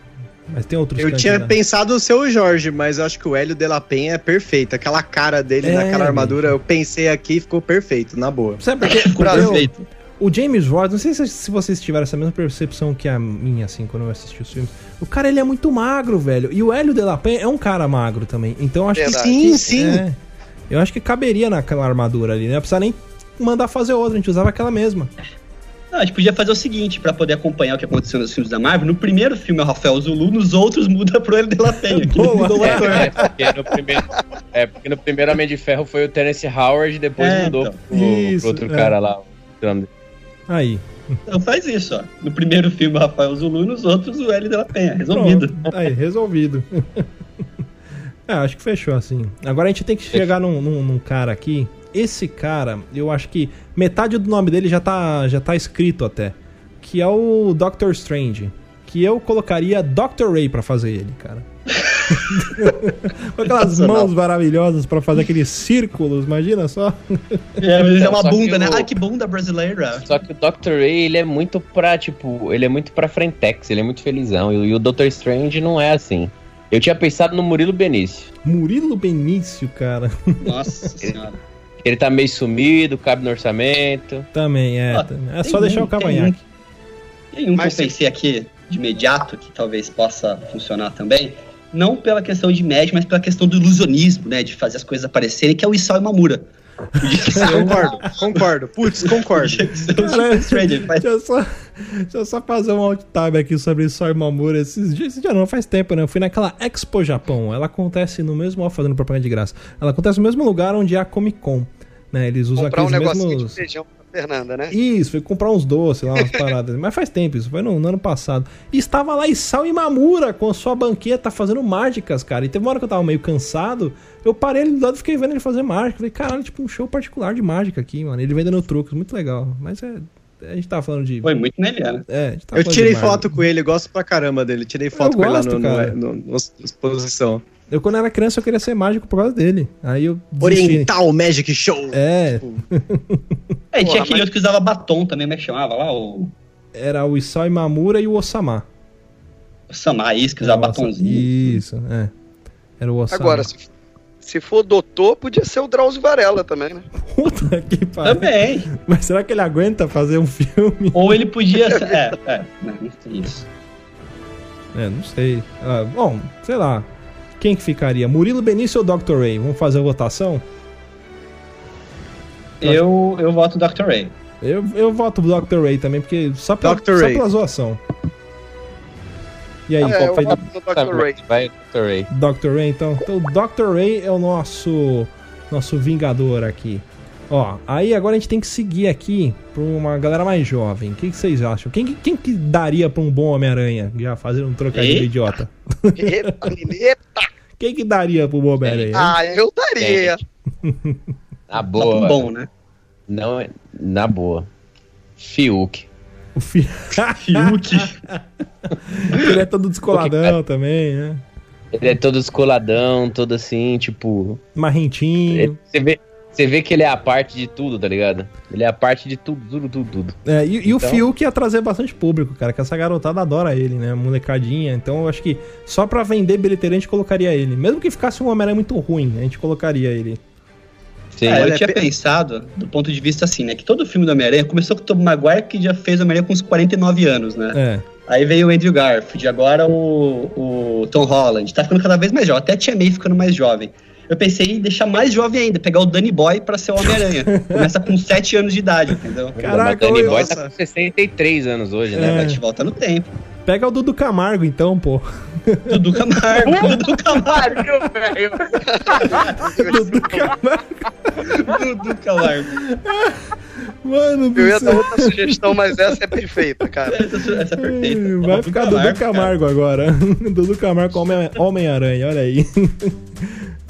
mas tem outros Eu tinha pensado o seu Jorge, mas eu acho que o Hélio de la Penha é perfeito. Aquela cara dele É, naquela armadura, eu pensei aqui e ficou perfeito, na boa. Sabe por quê? Ficou Eu- perfeito. O James Rhodes, não sei se, se vocês tiveram essa mesma percepção que a minha, assim, quando eu assisti os filmes. O cara, ele é muito magro, velho. E o Hélio de la Penha é um cara magro também. Então, eu acho Verdade. que... Sim, sim. É, eu acho que caberia naquela armadura ali, né? Não precisa nem mandar fazer outra, a gente usava aquela mesma. Não, a gente podia fazer o seguinte, pra poder acompanhar o que aconteceu nos filmes da Marvel. No primeiro filme é o Rafael Zulu, nos outros muda pro ele de la Penha. que Boa. mudou o É, é, porque no primeiro, é, porque no primeiro Homem de Ferro foi o Terence Howard, depois É, mudou então. pro, Isso, pro outro é. cara lá. Aí. Então faz isso, ó. No primeiro filme o Rafael Zulu, nos outros o L de la Penha. Resolvido. Pronto. Aí, resolvido. é, acho que fechou assim. Agora a gente tem que chegar num, num- num cara aqui. Esse cara, eu acho que metade do nome dele já tá, já tá escrito até. Que é o Doctor Strange. Que eu colocaria Dr. Ray pra fazer ele, cara. Com aquelas mãos maravilhosas pra fazer aqueles círculos, imagina só. É, mas é uma bunda, né? o- Ai, que bunda brasileira. Só que o Dr. Ray, ele é muito pra, tipo, ele é muito pra frentex, ele é muito felizão. E, e o Dr. Strange não é assim. Eu tinha pensado no Murilo Benício. Murilo Benício, cara. Nossa senhora. Ele tá meio sumido, cabe no orçamento. Também é. Ah, também. É tem só deixar um, o tem cavanhaque. Tem um Mas que eu pensei aqui de imediato, que talvez possa funcionar também. Não pela questão de média, mas pela questão do ilusionismo, né? De fazer as coisas aparecerem, que é o Isao Imamura. Um- Concordo, concordo. Putz, concordo. Cara, faz- Deixa eu, só, deixa eu só fazer um alt tab aqui sobre Soy Mamura. Esses dias, esse dia não, faz tempo, né? Eu fui naquela Expo Japão. Ela acontece no mesmo. Ó, fazendo propaganda de graça. Ela acontece no mesmo lugar onde é a Comic Con. Né? Eles usam Comprar um aqueles negocinho mesmos. de feijão Fernanda, né? Isso, foi comprar uns doces lá, umas paradas. Mas faz tempo isso, foi no, no ano passado. E estava lá Isao Imamura com a sua banqueta fazendo mágicas, cara. E teve uma hora que eu tava meio cansado, eu parei ali do lado e fiquei vendo ele fazer mágica. Falei, caralho, tipo um show particular de mágica aqui, mano. Ele vendendo truques, muito legal. Mas é, A gente tava falando de. Foi muito nele, né? É, a gente tava Eu tirei foto com ele, gosto pra caramba dele. Tirei foto Eu com ele gosto, lá no, no, no, no- na exposição. Eu, quando era criança, eu queria ser mágico por causa dele. Aí eu. desisti. Oriental Magic Show. É, É, e tinha aquele mas- outro que usava batom também, como é que chamava lá? O, era o Isao Imamura e o Osama. o Samar, isso, que usava Era o Osama. batomzinho. Isso, é. Era o Osama. Agora, se, se for doutor, podia ser o Drauzio Varela também, né? Puta que pariu. Também. Mas será que ele aguenta fazer um filme? Ou ele podia ser. É, é, não, isso. É, não sei. Ah, bom, sei lá. Quem que ficaria? Murilo Benício ou Dr. Ray? Vamos fazer a votação? Eu, eu voto Dr. Ray. Eu, eu voto Dr. Ray também, porque só, pra, Dr. só Ray. pela zoação. E aí, É, qual foi voto no Dr. Ray. Vai, Dr. Ray. Dr. Ray, então? Então, o Dr. Ray é o nosso nosso vingador aqui. Ó, aí agora a gente tem que seguir aqui pra uma galera mais jovem. O que, que vocês acham? Quem, que- quem que daria pra um bom Homem-Aranha? Já fazendo um trocadilho Eita. idiota. Eita, eita. Quem que daria pro bom Homem-Aranha? Ah, eu daria. Na Só boa. pro bom, né? Não, é- na boa. Fiuk. O fi... Fiuk. Ele é todo descoladão também, né? Ele é todo escoladão, todo assim, tipo. Marrentinho. Você vê, você vê que ele é a parte de tudo, tá ligado? Ele é a parte de tudo, tudo, tudo, tudo. É, e, e o Então- Fiuk ia trazer bastante público, cara, que essa garotada adora ele, né? Molecadinha. Então eu acho que só pra vender bilheteria a gente colocaria ele. Mesmo que ficasse um Homem-Aranha muito ruim, a gente colocaria ele. Sim. É, eu tinha pe- pensado, do ponto de vista assim, né? Que todo filme do Homem-Aranha começou com o Tobey Maguire, que já fez o Homem-Aranha com uns 49 anos, né? É. Aí veio o Andrew Garfield, agora o, o Tom Holland. Tá ficando cada vez mais jovem. Até a Tia May ficando mais jovem. Eu pensei em deixar mais jovem ainda, pegar o Danny Boy pra ser o Homem-Aranha. Começa com 7 anos de idade, entendeu? Caraca, o Danny Boy nossa. tá com 63 anos hoje, É. né? Vai te volta no tempo. Pega o Dudu Camargo, então, pô. Dudu Camargo, Dudu Camargo, velho. Dudu Camargo. Dudu Camargo. Mano do Eu ia dar outra sugestão, mas essa é perfeita, cara. Essa, essa é perfeita. Vai Dudu ficar Dudu cara. Camargo agora. Dudu Camargo Homem-Aranha, olha aí.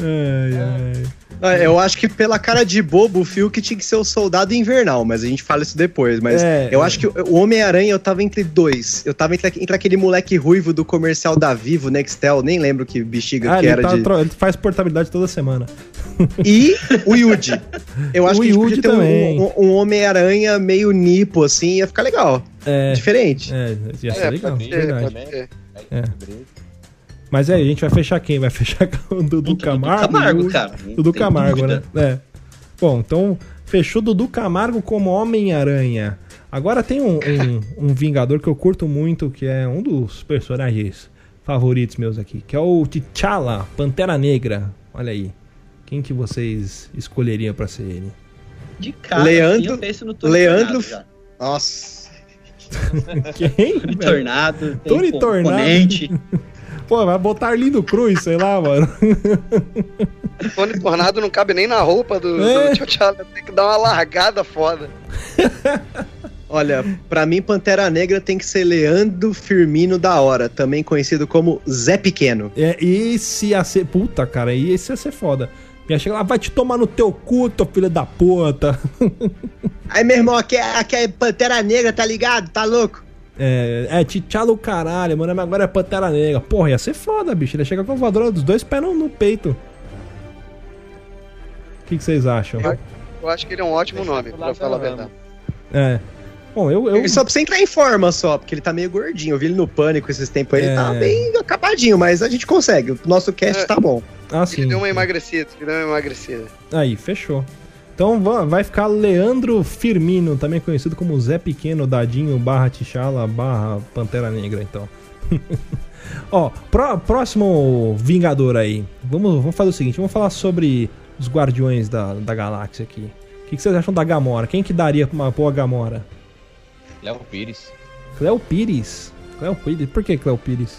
Ai, ai. Ah, Eu acho que pela cara de bobo, o Fiuk tinha que ser o soldado invernal, mas a gente fala isso depois. Mas É, eu é. acho que o Homem-Aranha eu tava entre dois. Eu tava entre, entre aquele moleque ruivo do comercial da Vivo, Nextel, nem lembro que bexiga Ah, que ele, era tá de. tro- ele faz portabilidade toda semana. E o Yuji. Eu acho O que a gente Yuji podia ter um- também. um, um Homem-Aranha meio nipo, assim, ia ficar legal. É, Diferente. é, ia ser É, legal, pode ser, verdade. pode ser. Mas aí, a gente vai fechar quem? Vai fechar com o Dudu Camargo? Camargo, Yuji? cara. não Dudu Camargo, né? É. Bom, então fechou Dudu Camargo como Homem-Aranha. Agora tem um, um, um Vingador que eu curto muito, que é um dos personagens favoritos meus aqui, que é o T'Challa, Pantera Negra. Olha aí. Quem que vocês escolheriam pra ser ele? De cara, Leandro- assim, eu penso no Leandro- Tornado. Nossa. Quem? Tony Tornado, Tony Tornado. Pô, vai botar Arlindo Cruz, sei lá, mano. Tony Tornado não cabe nem na roupa do, É. do T'Challa. Tem que dar uma largada foda. Olha, pra mim, Pantera Negra tem que ser Leandro Firmino da Hora, também conhecido como Zé Pequeno. É, esse ia ser. Puta, cara, esse ia ser foda. Ia chegar lá, vai te tomar no teu cu, tua filha da puta. Aí, meu irmão, aqui é, aqui é Pantera Negra, tá ligado? Tá louco? É, é T'Challa o caralho, mano, agora é Pantera Negra. Porra, ia ser foda, bicho. Ele ia chegar com a voadora dos dois pés no, no peito. O que, que vocês acham? Eu acho que ele é um ótimo nome, pra falar a verdade. É. Bom, eu. eu Ele só precisa entrar em forma só, porque ele tá meio gordinho. Eu vi ele no pânico esses tempos aí, ele É. tá bem acabadinho, mas a gente consegue. O nosso cast É. tá bom. ah, sim. Ele deu uma emagrecida, ele deu uma emagrecida. Aí, fechou. Então va- vai ficar Leandro Firmino, também conhecido como Zé Pequeno, Dadinho, barra T'Challa, barra Pantera Negra, então. Ó, pró- próximo Vingador aí. Vamos, vamos fazer o seguinte, vamos falar sobre os Guardiões da, da Galáxia aqui. O que, que vocês acham da Gamora? Quem que daria pra uma boa Gamora? Léo Pires. Cleo Pires. Cleo Pires. Por que Cleo Pires?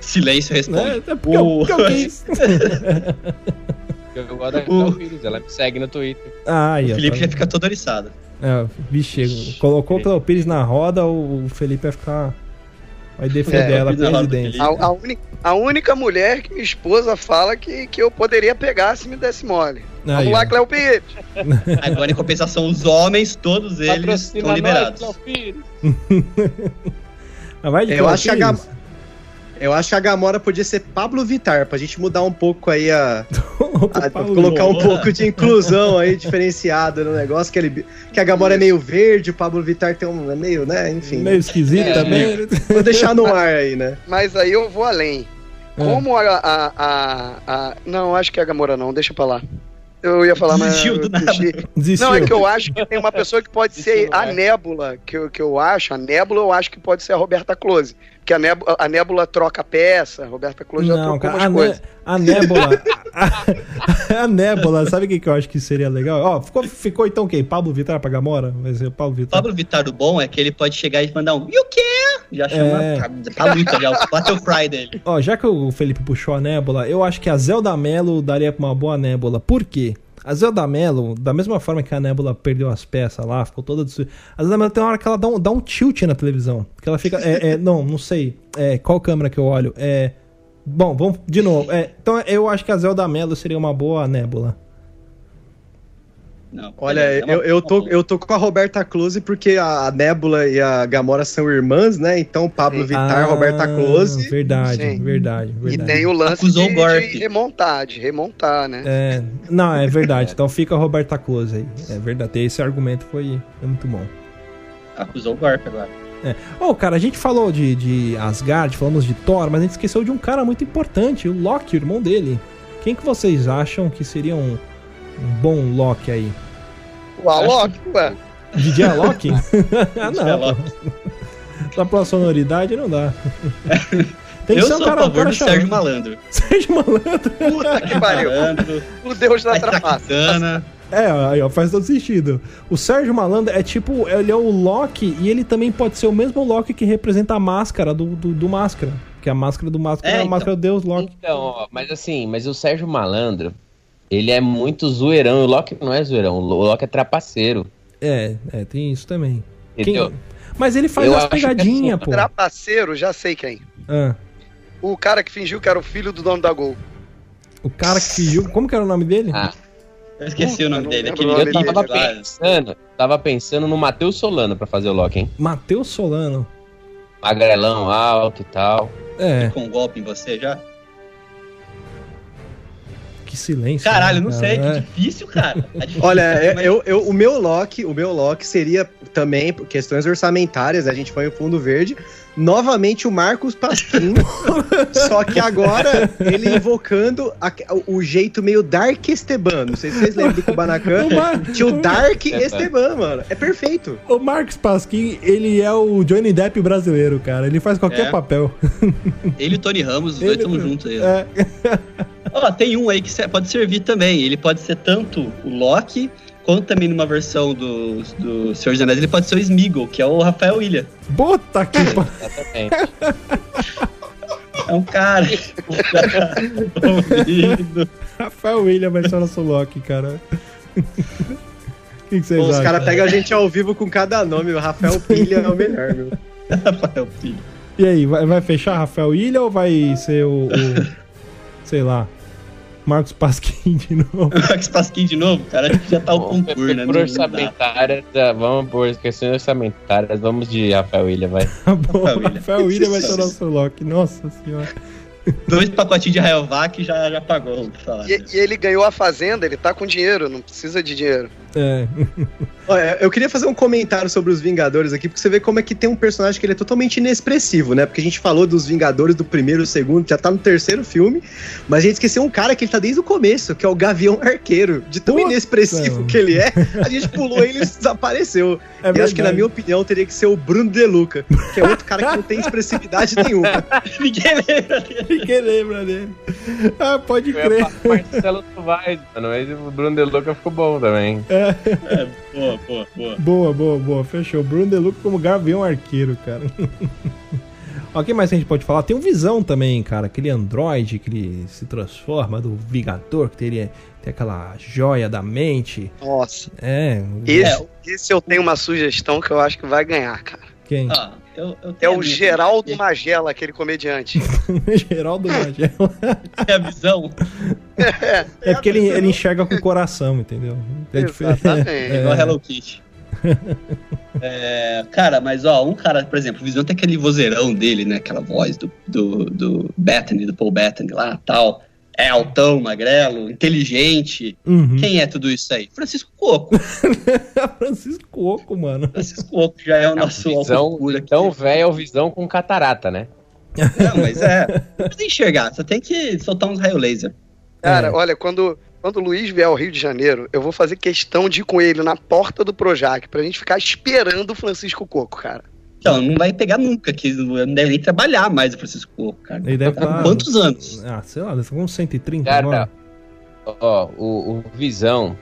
Silêncio responde. É, é porque, eu, O- porque eu quis. Eu gosto da Léo Pires, ela me segue no Twitter. Ah, aí, O Felipe tá- já fica todo oriçado. É, vixe, colocou o Cleo Pires na roda, o o Felipe vai ficar. Vai defender É, ela, presidente. A, a uni- a única mulher que minha esposa fala que, que eu poderia pegar se me desse mole. Aí, Vamos lá, ó. Cléo Pires. Agora, em compensação, os homens, todos eles estão liberados. Mas vai de Eu Cléo acho que a Pires. Eu acho que a Gamora podia ser Pablo Vittar, pra gente mudar um pouco aí a. a- colocar um pouco de inclusão aí, diferenciada no negócio, que, ele, que a Gamora é meio verde, o Pablo Vittar tem um. é meio, né? Enfim. Meio esquisito É, também. Vou deixar no ar aí, né? Mas aí eu vou além. É. Como a, a, a, a- Não, acho que é a Gamora não, deixa pra lá. Eu ia falar, mas. Desistiu do eu nada. Desistiu. Não, é que eu acho que tem uma pessoa que pode ser Desistiu no a ar. Nébula, que eu, que eu acho, a Nébula eu acho que pode ser a Roberta Close. Porque a Nébula, a Nébula troca peça, a Roberta Close já Não, trocou cara, umas a, né- coisas. a Nébula. A, a Nébula, sabe o que, que eu acho que seria legal? Ó, ficou, ficou então quem? Pablo Vittar pra Gamora? Vai ser o Pablo Vittar. Pablo Vittar, o bom é que ele pode chegar e mandar um E o quê? Já chama É. pra, pra luta, já o dele. Ó, já que o Felipe puxou a Nébula, eu acho que a Zelda Mello daria pra uma boa Nébula. Por quê? A Zelda Mello, da mesma forma que a Nébula perdeu as peças lá, ficou toda destruída. A Zelda Mello tem uma hora que ela dá um, dá um tilt na televisão. Que ela fica. É, é, não, não sei. É, qual câmera que eu olho? É. Bom, vamos de novo. É, então eu acho que a Zelda Mello seria uma boa Nébula. Não, Olha, é uma- eu, eu, tô, eu tô com a Roberta Close porque a Nebula e a Gamora são irmãs, né? Então Pablo. Vittar, Roberta Close. Ah, Verdade, Sim. verdade, E verdade. tem o lance Acusou de, o golpe. de remontar, de remontar, né? É, não, é verdade. Então fica a Roberta Close aí. É verdade. Esse argumento foi é muito bom. Acusou o golpe agora. Ô, cara, a gente falou de, de Asgard, falamos de Thor, mas a gente esqueceu de um cara muito importante, o Loki, o irmão dele. Quem que vocês acham que seria um bom Loki aí? O Alok, ué. DJ Loki? ah, DJ não. Só pela sonoridade não dá. Tem que eu ser um sou cara, a um favor cara do Sérgio. Malandro. Sérgio Malandro. Puta que pariu. Malandro, O Deus da vai trapaça. É, aí, ó, faz todo sentido. O Sérgio Malandro é tipo, ele é o Loki e ele também pode ser o mesmo Loki que representa a máscara do, do, do Máscara. Que a máscara do Máscara é, É, a então. máscara do Deus Loki. Então, ó, mas assim, mas o Sérgio Malandro, ele é muito zoeirão. O Loki não é zoeirão, o Loki é trapaceiro. É, é, tem isso também. Quem-? Mas ele faz Eu as acho que pegadinhas, pô. Trapaceiro, já sei quem. Ah, O cara que fingiu que era o filho do dono da Gol. o cara que fingiu. Como que era o nome dele? Ah, Eu esqueci o nome dele. Aquele nome dele tava lá. pensando, tava pensando no Matheus Solano pra fazer o Loki, hein? Matheus Solano. Magrelão alto e tal. É, Com um golpe em você já? Que silêncio. Caralho, né, não cara? sei, que É. difícil, cara. Tá difícil, Olha, mas- eu, eu, o meu Loki, o meu Loki seria também, por questões orçamentárias, a gente põe o fundo verde. Novamente o Marcos Pasquim. só que agora ele invocando a- o jeito meio Dark Esteban. Não sei se vocês lembram do Kubanacan. O Mar- Tinha o Dark Esteban. Esteban, mano. É perfeito. O Marcos Pasquim, ele é o Johnny Depp brasileiro, cara. Ele faz qualquer É. papel. Ele e o Tony Ramos, os Ele- dois estão juntos aí. É. Ó, tem um aí que pode servir também. Ele pode ser tanto o Loki, quanto também numa versão do, do Senhor dos Anéis, ele pode ser o Smeagol, que é o Rafael Ilha. Puta que. É um cara. Rafael William vai ser o nosso Loki, cara. O que, que Pô, os caras pegam a gente ao vivo com cada nome. O Rafael Pilha é o melhor, meu. Rafael Ilha. E aí, vai, vai fechar Rafael Ilha ou vai ser o, o- sei lá, Marcos Pasquim de novo? Max Pasquim de novo, cara, acho que já tá o Vamos concurso, né? por orçamentárias, tá, vamos por questões orçamentárias, vamos de Rafael Ilha, vai. Tá bom, Rafael Ilha vai ser o nosso Loki. Nossa senhora. Dois pacotinhos de Rayovac já, já pagou. E, e ele ganhou a fazenda, ele tá com dinheiro, não precisa de dinheiro. É. Olha, eu queria fazer um comentário sobre os Vingadores aqui, porque você vê como é que tem um personagem que ele é totalmente inexpressivo, né? Porque a gente falou dos Vingadores do primeiro, segundo, já tá no terceiro filme, mas a gente esqueceu um cara que ele tá desde o começo, que é o Gavião Arqueiro. De tão Puta, inexpressivo que ele é, a gente pulou ele e desapareceu. É e acho que, na minha opinião, teria que ser o Bruno De Luca, que é outro cara que não tem expressividade nenhuma. Ninguém lembra dele. Ninguém lembra dele. Ah, pode Eu crer. Marcelo Novaes, mano, mas o Bruno De Luca ficou bom também. É. Boa, boa, boa. Boa, boa, boa. Fechou. Bruno De Luca como Gavião Arqueiro, cara. Ó, o que mais que a gente pode falar? Tem um Visão também, cara. Aquele androide que ele se transforma do Vingador, que teria, tem aquela joia da mente. Nossa. É. o- Esse, esse eu tenho uma sugestão que eu acho que vai ganhar, cara. Quem? Ah, Eu, eu É o minha- Geraldo Magela, aquele comediante. Geraldo Magela. Tem a visão. É porque ele, ele enxerga com o coração, entendeu? É. Exatamente. É. Igual Hello Kitty. É, cara, mas ó, um cara, por exemplo, o Visão tem aquele vozeirão dele, né? Aquela voz do, do, do Bethany, do Paul Bethany lá tal. É altão, magrelo, inteligente. Uhum. Quem é tudo isso aí? Francisco Coco. Francisco Oco, mano. Francisco Coco já é o nosso Visão, alcura aqui. então, velho, é o visão com catarata, né? Não, mas é. Não precisa enxergar, só tem que soltar uns raio laser. Cara, É. olha, quando, quando o Luiz vier ao Rio de Janeiro, eu vou fazer questão de ir com ele na porta do Projac pra gente ficar esperando o Francisco Coco, cara. Então, não vai pegar nunca, que não deve nem trabalhar mais o Francisco Coco, cara. Ele deve Tá com tá- quantos anos? Ah, sei lá, deve estar com uns 130 Cara, agora. ó, o, o Visão,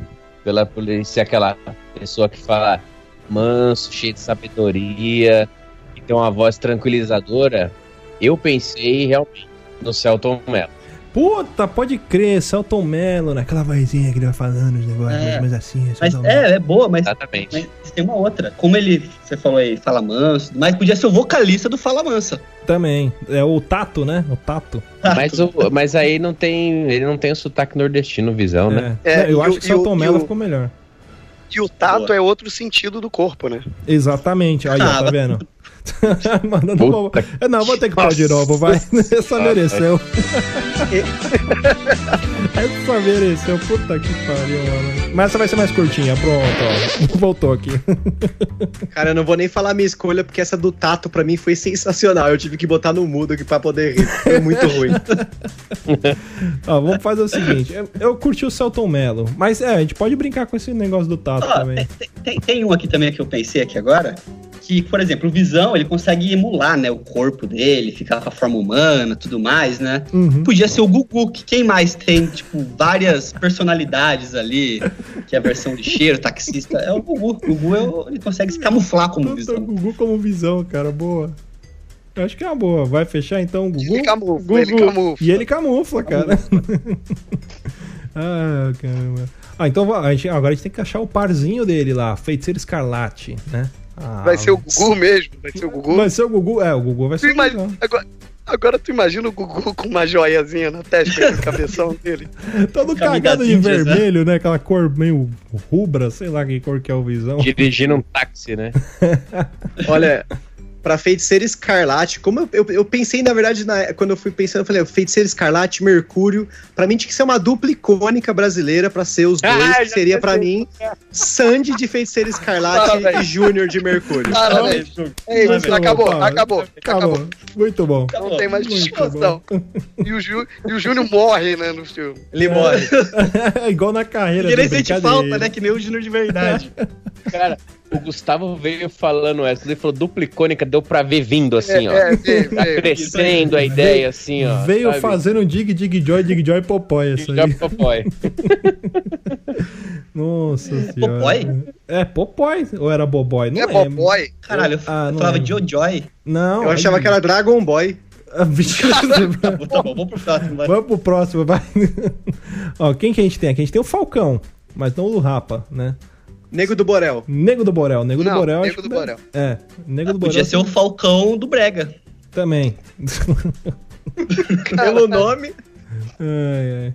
pela polícia, aquela pessoa que fala manso, cheio de sabedoria, que tem uma voz tranquilizadora, eu pensei realmente no Celton Mello. Puta, pode crer, Celton Mello, naquela vozinha que ele vai falando os negócios, É. mas, assim, Mas é, é boa, mas, mas tem uma outra. Como ele, você falou aí, fala manso, mas podia ser o vocalista do Fala Mansa. Também. É o Tato, né? O Tato. Mas, o, mas aí não tem. Ele não tem o sotaque nordestino, Visão, né? É. É, Não, eu e acho o- que o- Celton Mello o- ficou melhor. E o tato Boa. é outro sentido do corpo, né? Exatamente. Aí, ó, Ah, tá vendo? Mandando. Puta Eu Não, vou ter que pôr de novo, vai. Essa mereceu. Essa mereceu. Puta que pariu, mano. Mas essa vai ser mais curtinha. Pronto, ó. Voltou aqui. Cara, eu não vou nem falar minha escolha, porque essa do Tato pra mim foi sensacional. Eu tive que botar no mudo aqui pra poder rir. Foi muito ruim. Ó, vamos fazer o seguinte. Eu, eu curti o Celton Mello. Mas é, a gente pode brincar com esse negócio do Tato Ó, também. tem, tem- tem um aqui também que eu pensei aqui agora, que, por exemplo, o Visão, ele consegue emular, né, o corpo dele, ficar com a forma humana, tudo mais, né? Uhum. Podia ser o Gugu, que quem mais tem, tipo, várias personalidades ali, que é a versão de cheiro, taxista, é o Gugu. O Gugu, é o- ele consegue se camuflar como Puta, Visão. Gugu como visão, cara. Boa. Eu acho que é uma boa. Vai fechar então o Gugu? Ele camufla, Gugu. ele camufla. E ele camufla, cara. ah, caramba. Ah, então a gente- agora a gente tem que achar o parzinho dele lá, Feiticeiro Escarlate, né? Ah, Vai ser o Gugu mesmo, vai ser o Gugu. Vai ser o Gugu. É, o Gugu vai Tu ser o Gugu. agora, agora tu imagina o Gugu com uma joiazinha na testa, com o cabeção dele. Todo cagado de né? vermelho, né? Aquela cor meio rubra, sei lá que cor que é o visão. Dirigindo um táxi, né? Olha, pra Feiticeiro Escarlate, como eu, eu, eu pensei, na verdade, na- quando eu fui pensando, eu falei, Feiticeiro Escarlate, Mercúrio, pra mim tinha que ser uma dupla icônica brasileira pra ser os dois, Ah, que seria pra mim Sandy de Feiticeiro Escarlate Parabéns. e Júnior de Mercúrio. Parabéns. É isso, acabou, acabou, acabou, Acabou. Muito bom. Não tem mais discussão. E o, Ju, e o Júnior morre, né, no filme. Ele morre. É igual na carreira. E ele sente falta, né, que nem o Júnior de verdade. Cara, o Gustavo veio falando essa, ele falou dupla icônica, deu pra ver vindo assim, ó. É, veio, Tá veio. crescendo a ideia, assim, ó. Veio sabe? fazendo um dig, dig, joy, dig, joy, popói. Isso Já aí. Popói. Nossa senhora. Popói? É, popói. Ou era boboy? Não É lembro. Boboy. Caralho, eu Ah, não falava lembro. Jojoy. Não. Eu achava que era Dragon Boy. Ah, bicho. Tá bom, tá bom, vamos pro próximo. vai. Vamos pro próximo, vai. Ó, quem que a gente tem aqui? A gente tem o Falcão, mas não o Rapa, né? Nego do Borel. Nego do Borel. Nego do Não, Borel. Nego do que- Borel. É, Nego do Borel. Podia ser o Falcão do Brega. Também. Pelo nome. Ai, ai.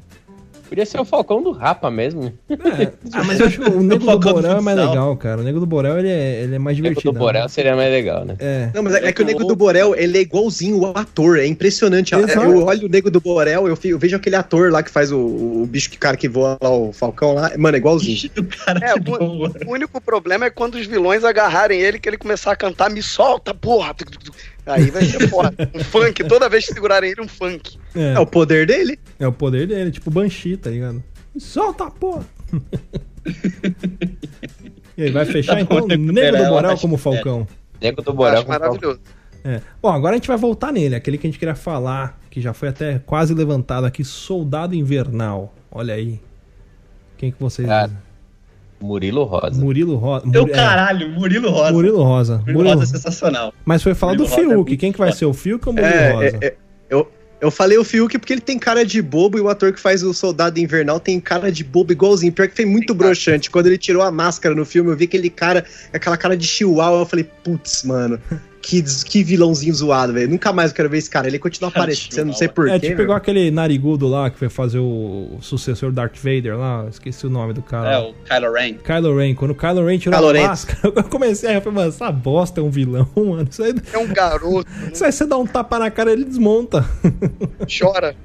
Podia ser o Falcão do Rapa mesmo. É. Ah, mas eu acho que o Nego do Borel é mais legal, cara. O Nego do Borel, ele é, ele é mais O Nego divertido. do Borel seria mais legal, né? É. Não, mas é, é que o Nego do Borel, ele é igualzinho o ator, é impressionante. Exato. Eu olho o Nego do Borel, eu, eu vejo aquele ator lá que faz o, o bicho que cara que voa lá, o Falcão lá, mano, é igualzinho. O cara É, o-. O único problema é quando os vilões agarrarem ele, que ele começar a cantar, me solta, porra! Aí vai ser foda. Um funk, toda vez que segurarem ele, um funk. É, É o poder dele. é o poder dele, tipo Banshee, tá ligado? Solta, porra! e aí, vai fechar Tá então Nego do Borel como é. Falcão. Nego do Borel Acho com o Falcão. maravilhoso. É. Bom, agora a gente vai voltar nele, aquele que a gente queria falar, que já foi até quase levantado aqui, Soldado Invernal. Olha aí. Quem que vocês Cara? Murilo Rosa. Murilo Rosa. Meu é, caralho, Murilo Rosa. Murilo Rosa. Murilo Murilo- Rosa é sensacional. Mas foi falar do Rosa é Fiuk. muito Quem que vai ser o Fiuk ou o Murilo É, Rosa? é, é, eu, eu falei o Fiuk porque ele tem cara de bobo e o ator que faz o Soldado Invernal tem cara de bobo igualzinho. Pior que foi muito broxante. Quando ele tirou a máscara no filme, eu vi aquele cara, aquela cara de chihuahua, eu falei, putz, mano, que, que vilãozinho zoado, velho. Nunca mais eu quero ver esse cara. Ele continua aparecendo, não sei porquê. É tipo igual aquele narigudo lá que foi fazer o sucessor do Darth Vader lá. Esqueci o nome do cara. É, o Kylo Ren. Kylo Ren. Quando o Kylo Ren tirou Kylo a Ren. máscara, eu comecei a falar, mano, essa bosta é um vilão, mano. Isso aí, É um garoto, isso aí você dá um tapa na cara ele desmonta. chora.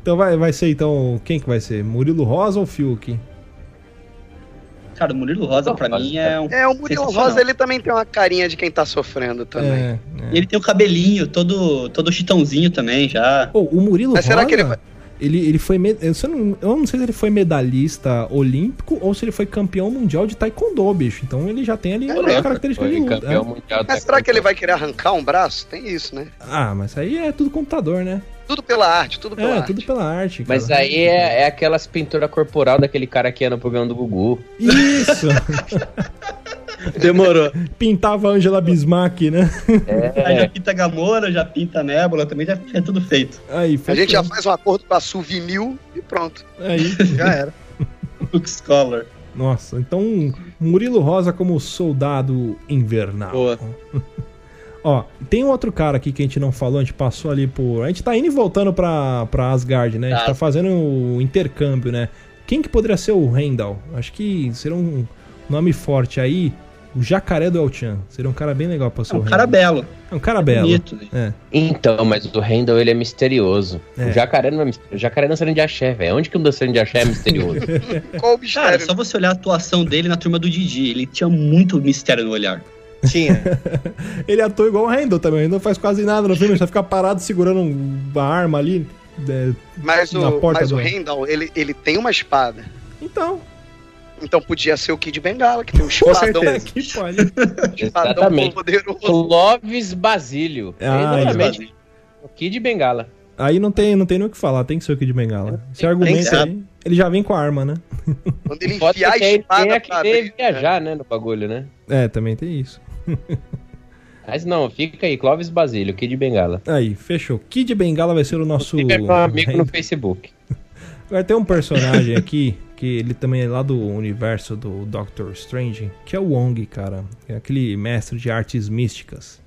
Então vai, vai ser, então, quem que vai ser? Murilo Rosa ou Fiuk? Cara, o Murilo Rosa, pra mim, é um. É, o Murilo. Rosa, ele também tem uma carinha de quem tá sofrendo também. É, E ele tem o cabelinho todo, todo chitãozinho também, já. Pô, o Murilo Mas Rosa, será que ele vai- ele, ele foi... Eu, não, eu não sei se ele foi medalhista olímpico ou se ele foi campeão mundial de taekwondo, bicho. Então ele já tem ali É, uma lembra? característica de luta. campeão é. mundial. Mas será que ele vai querer arrancar um braço? Tem isso, né? Ah, mas aí é tudo computador, né? Tudo pela arte, tudo pela É, arte. tudo pela arte, cara. Mas aí é, é aquelas pinturas corporal daquele cara que ia no programa do Gugu. Isso! Demorou. Pintava a Angela Bismarck, né? Aí já É, pinta Gamora, já pinta Nébula, também já é tudo feito. Aí, A gente já faz um acordo com a Souvenir e pronto. Aí, Já era. Luke Scholar. nossa, então Murilo Rosa como soldado invernal. Boa. Ó, tem um outro cara aqui que a gente não falou, a gente passou ali por. A gente tá indo e voltando pra, pra Asgard, né? A gente Tá. tá fazendo o intercâmbio, né? Quem que poderia ser o Randall? Acho que seria um nome forte aí. O Jacaré do El-Chan. Seria um cara bem legal pra ser É o um cara Randall. belo. É um cara belo. Bonito. né? É. Então, mas o Randall, ele é misterioso. É. O jacaré não é misterioso. O jacaré é dançarino de axé, velho. Onde que um dançarino de axé é misterioso? Qual o Cara, só você olhar a atuação dele na turma do Didi. Ele tinha muito mistério no olhar. Tinha. Ele atua igual o Randall também. Ele não faz quase nada no filme, ele só fica parado segurando uma arma ali. é, Mas na o, porta mas o do- Randall, ele, ele tem uma espada. Então, Então podia ser o Kid Bengala, que tem um espadão, que pode. espadão Exatamente. poderoso. Clóvis Basílio. Ah, Exatamente. O Kid Bengala. Aí não tem, não tem nem o que falar, tem que ser o Kid Bengala. Esse argumento aí, ele já vem com a arma, né? Quando ele enfiar a ele espada tenha pra viajar, né, no bagulho, né? É, também tem isso. Mas não, fica aí, Clóvis Basílio, Kid Bengala. Aí, fechou. Kid Bengala vai ser o nosso. Fica meu amigo no Facebook. Vai ter um personagem aqui, que ele também é lá do universo do Doctor Strange, que é o Wong, cara. É aquele mestre de artes místicas.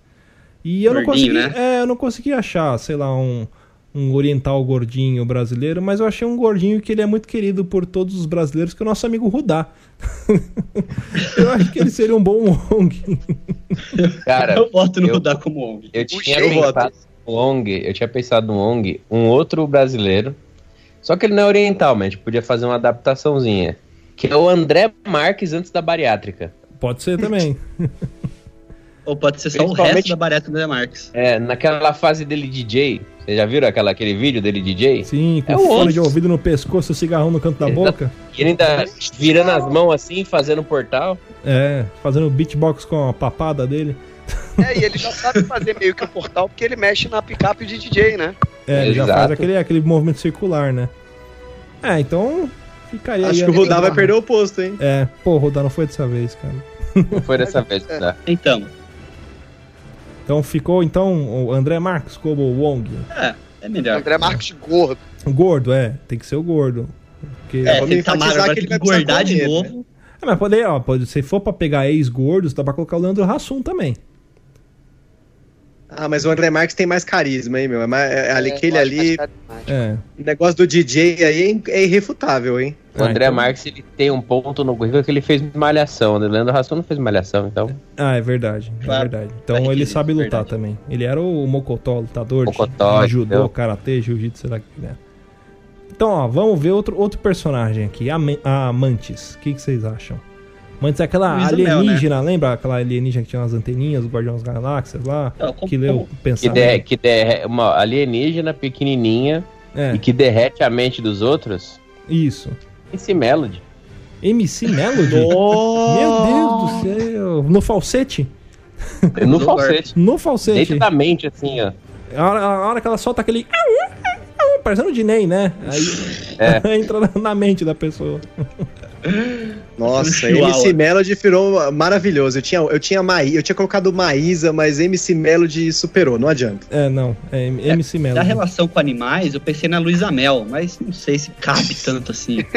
E eu não Gordinho, consegui. É, eu não consegui achar, sei lá, um, um oriental gordinho brasileiro, mas eu achei um gordinho que ele é muito querido por todos os brasileiros, que é o nosso amigo Rudá. eu acho que ele seria um bom Wong. Cara, eu voto no eu- Rudá como ONG. eu tinha eu pensado no Wong, eu tinha pensado no Wong, um outro brasileiro, só que ele não é oriental, mas a gente podia fazer uma adaptaçãozinha. Que é o André Marques antes da bariátrica. Pode ser também. Ou pode ser só o resto da bareta do Marques. É, naquela fase dele DJ. Vocês já viram aquela, aquele vídeo dele DJ? Sim, com É o fone de ouvido no pescoço, cigarrão no canto da Exato. boca. E ele ainda virando as mãos assim, fazendo portal. É, fazendo beatbox com a papada dele. É, e ele já sabe fazer meio que um portal, porque ele mexe na picape de DJ, né? É, ele já Exato. faz aquele, aquele movimento circular, né? É, então ficaria Acho aí que o Rudá vai perder o posto, hein? É, pô, o Rudá não foi dessa vez, cara. Não foi dessa vez que dá. Então, Então ficou, então, o André Marques como o Wong. é, é melhor. André Marques gordo. O gordo, é, tem que ser o gordo. Porque... É, Vamos se ele tá enfatizar que ele vai engordar de comer, né? novo. É, mas pode, ó, pode, se for pra pegar ex-gordos, dá pra colocar o Leandro Hassum também. Ah, mas o André Marques tem mais carisma, hein, meu? É mais- é, É, aquele ali. É. o negócio do DJ aí é, é irrefutável, hein? O Ah, André então- Marques ele tem um ponto no currículo que ele fez malhação. O Leandro Rassum não fez malhação, então. Ah, é verdade, é Claro. verdade. Então ele sabe lutar verdade. também. Ele era o Mocotó, lutador Mocotó, de judô, karatê, jiu-jitsu, sei lá o que ele é. Então, ó, vamos ver outro, outro personagem aqui, a, a Mantis. O que, que vocês acham? Mantis é aquela Luísa Mel, alienígena, lembra? Aquela alienígena que tinha umas anteninhas, os Guardiões das Galáxias lá? Como- que leu como- Que, pensamento. der, que der uma alienígena pequenininha É, e que derrete a mente dos outros. isso. Esse Melody. MC Melody? Meu Deus do céu. No falsete? No falsete. No falsete. Dentro da mente, assim, ó. A hora, a hora que ela solta aquele. Parecendo o Diney, né? Aí É. entra na mente da pessoa. Nossa. MC Melody virou maravilhoso. Eu tinha, eu tinha Maí, eu tinha colocado Maísa, mas MC Melody superou, não adianta. É, não. É MC Da Melody. relação com animais, eu pensei na Luísa Mel, mas não sei se cabe tanto assim.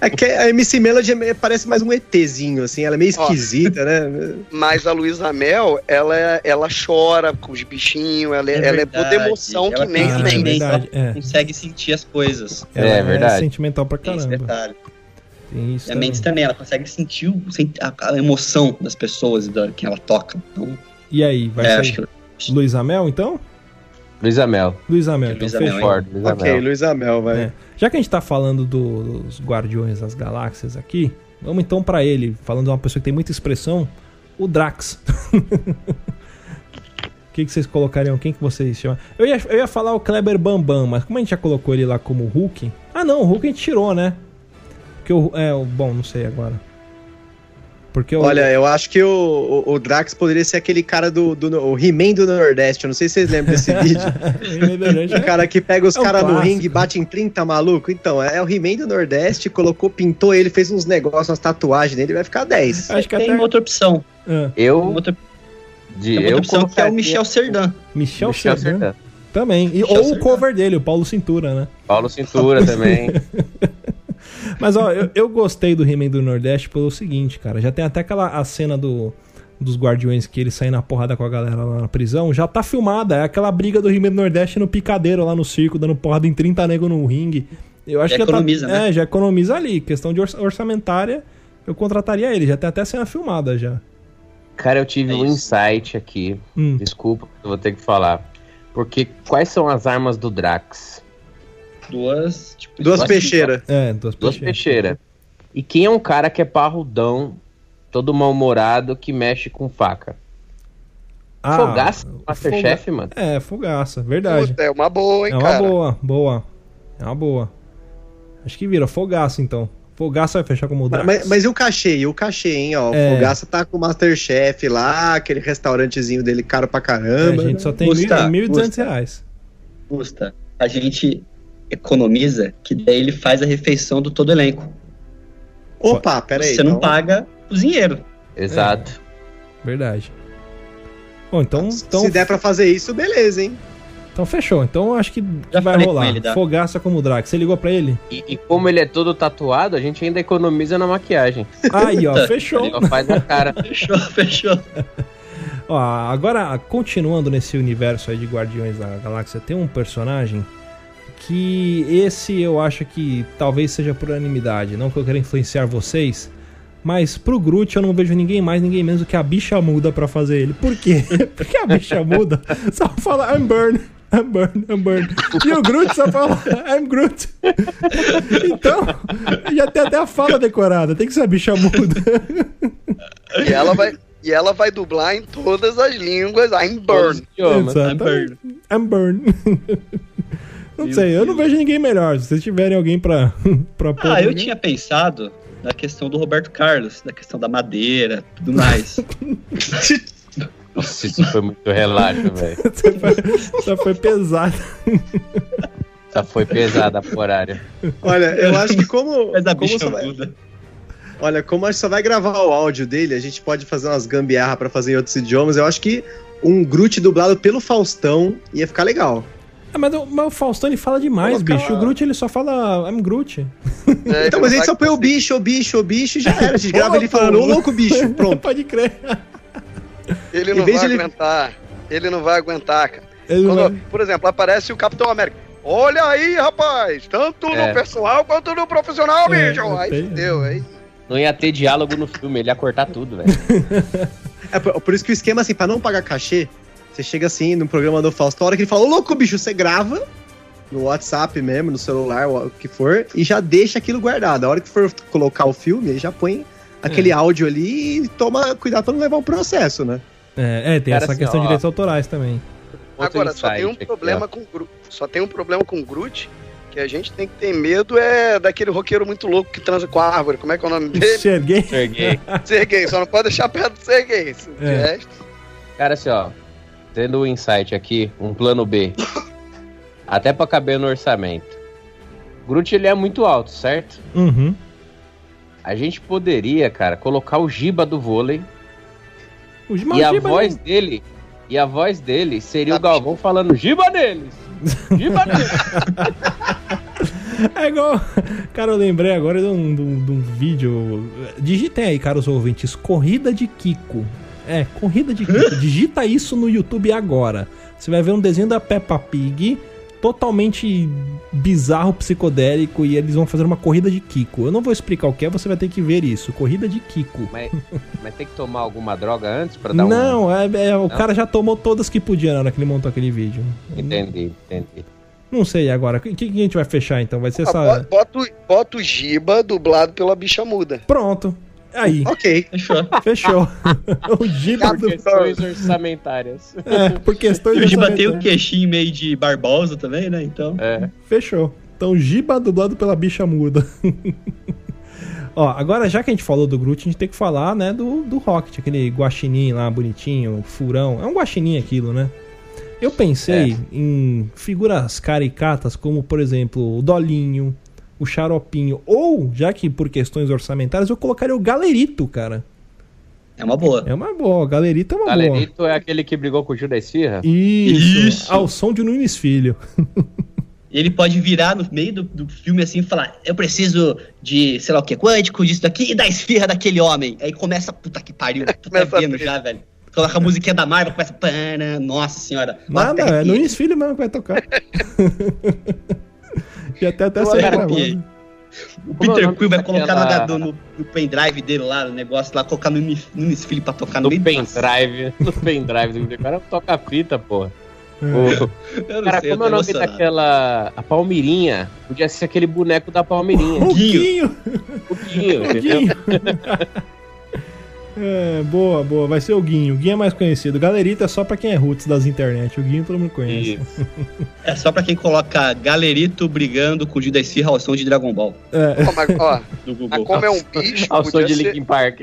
É que a MC Melody é- parece mais um ETzinho, assim, ela é meio Ó. esquisita, né? Mas a Luísa Mel, ela, ela chora com os bichinhos, ela, é- É ela é toda emoção que ela nem tem Ah, a é verdade. É. Consegue sentir as coisas. Ela É verdade. sentimental pra Tem esse caramba. detalhe. Tem isso E a também. Mendes também, ela consegue sentir a, a emoção das pessoas da, que ela toca. Então, E aí, vai é, sair que Luísa Mel, então? Luísa Mel. Luísa Mel, então Luísa fechou. Mel, Concordo, Luísa ok, Mel. Luísa Mel, vai. É. Já que a gente tá falando do- dos Guardiões das Galáxias aqui, vamos então pra ele, falando de uma pessoa que tem muita expressão, o Drax. O que, que vocês colocariam? Quem que vocês chamam? Eu ia, eu ia falar o Kleber Bambam, mas como a gente já colocou ele lá como Hulk... Ah não, o Hulk a gente tirou, né? Porque o... É, o bom, não sei agora. Porque o... Olha, eu acho que o, o, o Drax poderia ser aquele cara do, do o He-Man do Nordeste. Eu não sei se vocês lembram desse vídeo. O cara que pega os É um caras no ringue e bate em 30 maluco. Então, é o He-Man do Nordeste, colocou, pintou ele, fez uns negócios, umas tatuagens nele, vai ficar 10. Acho que tem até... outra opção. Ah, Tem Eu, outra, de, tem uma outra eu opção que é o Michel Serdan. Michel, Michel Serdan também. E, Michel ou o Serdan. cover dele, o Paulo Cintura, né? Paulo Cintura também. Mas ó, eu, eu gostei do He-Man do Nordeste pelo seguinte, cara. Já tem até aquela a cena do, dos Guardiões que ele sai na porrada com a galera lá na prisão. Já tá filmada. É aquela briga do He-Man do Nordeste no picadeiro lá no circo, dando porrada em 30 negros no ringue. Eu acho Já que economiza, tá, né? É, já economiza ali. Questão de orça- orçamentária, eu contrataria ele. Já tem até cena filmada já. Cara, eu tive É um insight aqui. Hum. Desculpa, eu vou ter que falar. Porque quais são as armas do Drax? Duas, tipo, Duas duas- peixeiras. É, duas, Duas peixeiras. peixeiras. E quem é um cara que é parrudão, todo mal-humorado, que mexe com faca? Ah, Fogaça, Foga- Masterchef, mano. É, fogaça, verdade. Puta, é uma boa, hein, É uma cara. boa, boa. É uma boa. Acho que vira fogaça, então. Fogaça vai fechar como o Drax. Mas, mas e o cachê? E o cachê, hein? Ó, É. Fogaça tá com o Masterchef lá, aquele restaurantezinho dele caro pra É, caramba. a gente só tem Custa, 1.200 custa. reais. Custa. A gente economiza, que daí ele faz a refeição do todo elenco. Opa, pera aí. Você não então- paga cozinheiro. Exato. Verdade. Bom, então, então, Se der pra fazer isso, beleza, hein? então fechou. Então acho que Já vai rolar. ele, tá? Fogaça como o Drax. Você ligou pra ele? E, e como ele é todo tatuado, a gente ainda economiza na maquiagem. Aí, ó, fechou. Ele faz a cara. Fechou, fechou. Ó, agora, continuando nesse universo aí de Guardiões da Galáxia, tem um personagem que esse eu acho que talvez seja por unanimidade. Não que eu quero influenciar vocês, mas pro Groot eu não vejo ninguém mais, ninguém menos do que a bicha muda pra fazer ele. Por quê? Porque a bicha muda só fala I'm burn. I'm burn, I'm burn. E o Groot só fala I'm Groot. Então, já tem até a fala decorada. Tem que ser a bicha muda. E ela vai. E ela vai dublar em todas as línguas. I'm burn. Idiomas. Exatamente. I'm burn. Não sei, eu não vejo ninguém melhor. Se vocês tiverem alguém pra, pra pôr. Ah, eu tinha pensado na questão do Roberto Carlos, na questão da madeira, tudo mais. Nossa, isso foi muito relaxo, velho. Só foi pesado. Só foi pesada a horária. Olha, eu acho que como. Mas a como bicha vai- olha, como a gente só vai gravar o áudio dele, a gente pode fazer umas gambiarra pra fazer em outros idiomas. Eu acho que um Groot dublado pelo Faustão ia ficar legal. Ah, mas, o, mas o Faustão ele fala demais, Colocar- bicho. O Groot ele só fala I'm Groot. É, Então, ele mas não aí só põe o bicho, o bicho, o bicho e já era. A gente grava ele falando, ô louco bicho, pronto. Pode crer. Ele não vai ele- aguentar. Ele não vai aguentar, cara. Quando, vai- por exemplo, aparece o Capitão América. Olha aí, rapaz! Tanto É. no pessoal quanto no profissional, É, bicho! Aí fudeu, aí. Não ia ter diálogo no filme, ele ia cortar tudo, velho. É por, por isso que o esquema, assim, pra não pagar cachê, você chega assim no programa do Faustão, a hora que ele fala, ô louco bicho, você grava no WhatsApp mesmo, no celular, o que for, e já deixa aquilo guardado. A hora que for colocar o filme, aí já põe aquele áudio ali e toma cuidado pra não levar um processo, né? É, é, tem Cara, essa assim, questão de ó. direitos autorais também. Agora, só tem um aqui, problema ó. com o Groot. Só tem um problema com o Groot. Que a gente tem que ter medo é daquele roqueiro muito louco que transa com a árvore. Como é que é o nome dele? Serguei. Serguei. Serguei. Só não pode deixar perto do Serguei. De É. resto, Cara, assim, ó. Tendo um insight aqui, um plano B. Até pra caber no orçamento. Groot ele é muito alto, certo? Uhum. A gente poderia, cara, colocar o Giba do vôlei O e a Giba voz não- dele. E a voz dele seria Ah, o Galvão falando Giba neles! Giba neles! É igual. Cara, eu lembrei agora de um, de um- de um vídeo. Digitem aí, caros ouvintes, Corrida de Kiko. É, Corrida de Kiko. Digita isso no YouTube agora. Você vai ver um desenho da Peppa Pig totalmente bizarro, psicodélico, e eles vão fazer uma corrida de Kiko. Eu não vou explicar o que é, você vai ter que ver isso. Corrida de Kiko. mas, mas tem que tomar alguma droga antes pra dar um. Não, é, é, o cara já tomou todas que podia na hora que ele montou aquele vídeo. Entendi, entendi. Não sei agora. O que, que a gente vai fechar então? Vai ser Ah, essa. bo- bota, o- bota o Giba dublado pela bicha muda. Pronto. Aí, Ok. Fechou. fechou. o Giba Por do. questões orçamentárias. É, por questões E o Giba tem o orçamentárias. queixinho meio de Barbosa também, né? Então. É. Fechou. Então, Giba dublado pela bicha muda. Ó, agora já que a gente falou do Groot, a gente tem que falar, né, do, do Rocket, aquele guaxinim lá, bonitinho, furão. É um guaxinim aquilo, né? Eu pensei em figuras caricatas como, por exemplo, o Dolinho, o Xaropinho, ou, já que por questões orçamentárias, eu colocaria o Galerito, cara. É uma boa. É uma boa, o Galerito é uma boa. Galerito é aquele que brigou com o Gil da Esfirra? Isso, Isso. ao som de Nunes Filho. Ele pode virar no meio do, do filme assim e falar: Eu preciso de, sei lá o que, quântico, disso daqui, e da esfirra daquele homem. Aí começa, puta que pariu, tu tá vendo já, velho. Coloca a musiquinha da Marvel, começa. pana, Nossa senhora. Nada, é. Nunes Filho mesmo que vai tocar. e até até sair arrepiei. gravando. O é o Peter nome Quill vai colocar no, no, no pendrive dele lá, no negócio lá, colocar no Nunes Filho pra tocar no No meio do pendrive. No pendrive. O cara toca fita, porra. O- Eu não Cara, sei, como é o nome emocionado. daquela. A Palmirinha? Podia ser aquele boneco da Palmirinha. O Guinho. Guinho. O Guinho, O entendeu? Guinho. É, boa, boa. Vai ser o Guinho. O Guinho é mais conhecido. Galerita é só pra quem é roots das internet. O Guinho todo mundo conhece. Isso. É só pra quem coloca Galerito brigando com o Esfirra ao som de Dragon Ball É, Ó, mas, ó, do mas como é um bicho, Ao som podia de ser, Linkin Park.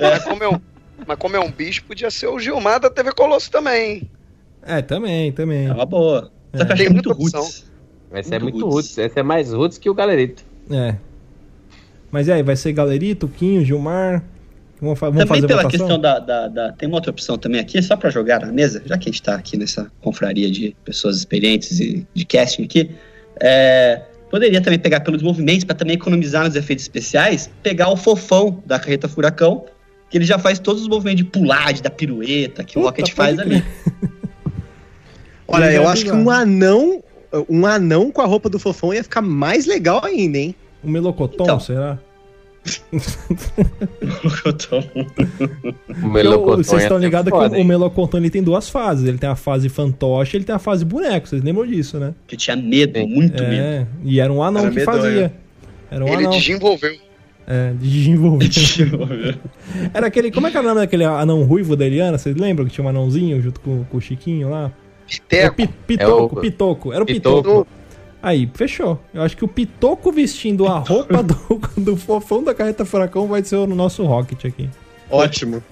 mas, como é um, mas como é um bicho, podia ser o Gilmar da TV Colosso também. é, também, também. É uma boa. Só que eu acho Tem é muito muita opção. roots. Esse é Muito roots. roots. Esse é mais roots que o Galerito. É. Mas e aí, vai ser Galerito, Quinho, Gilmar? Vamos, vamos Também fazer pela votação? questão da, da, da- Tem uma outra opção também aqui, só pra jogar na mesa, já que a gente tá aqui nessa confraria de pessoas experientes e de casting aqui. é, poderia também pegar pelos movimentos pra também economizar nos efeitos especiais, pegar o fofão da carreta Furacão, que ele já faz todos os movimentos de pular, de dar pirueta, que o Puta, Rocket faz ali. Olha, eu acho que um anão. Um anão com a roupa do fofão ia ficar mais legal ainda, hein? O Melocoton, Então. será? O Melocotão o- Vocês ia estão ser ligados que o hein? Melocoton ele tem duas fases. Ele tem a fase fantoche e ele tem a fase boneco. Vocês lembram disso, né? que tinha medo, muito medo. É, e era um anão Era que medonho. fazia. Era um Ele anão. desenvolveu. É, de desenvolver. Era aquele. Como é que era o nome daquele anão ruivo da Eliana? Vocês lembram que tinha um anãozinho junto com, com o Chiquinho lá? É o Piteco. Pi- Pitoco, É o- Pitoco. Era o Pitoco. Pitoco. Aí, fechou. Eu acho que o Pitoco vestindo a roupa do, do fofão da carreta furacão vai ser o nosso Rocket aqui. Ótimo.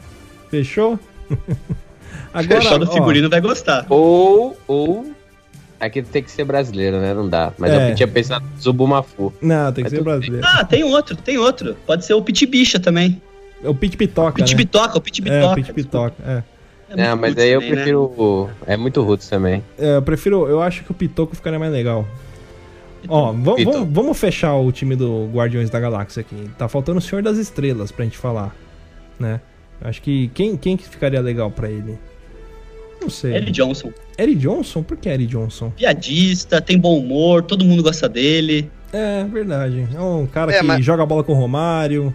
Fechou? Agora, Fechado do ó, figurino vai gostar. Ou, ou. Aqui tem que ser brasileiro, né? Não dá. Mas É. eu tinha pensado no Zubumafu. Não, tem que Mas ser brasileiro. Ah, tem outro, tem outro. Pode ser o Pit Bicha também. É o Pit Pitoca, Pit né? Bitoca, o Pit É, Bitoca. o Pit Pitoca, é. É Não, mas aí eu também, né? prefiro. o- É muito roots também. É, eu prefiro. Eu acho que o Pitoco ficaria mais legal. Ó, vamos, Pitoco. vamos, fechar o time do Guardiões da Galáxia aqui. Tá faltando o Senhor das Estrelas pra gente falar, né? Acho que quem, quem que ficaria legal pra ele? Não sei. Ellie Johnson. Eric Johnson? Por que Eric Johnson? Piadista, tem bom humor, todo mundo gosta dele. É, verdade. É um cara É, que mas- joga bola com o Romário.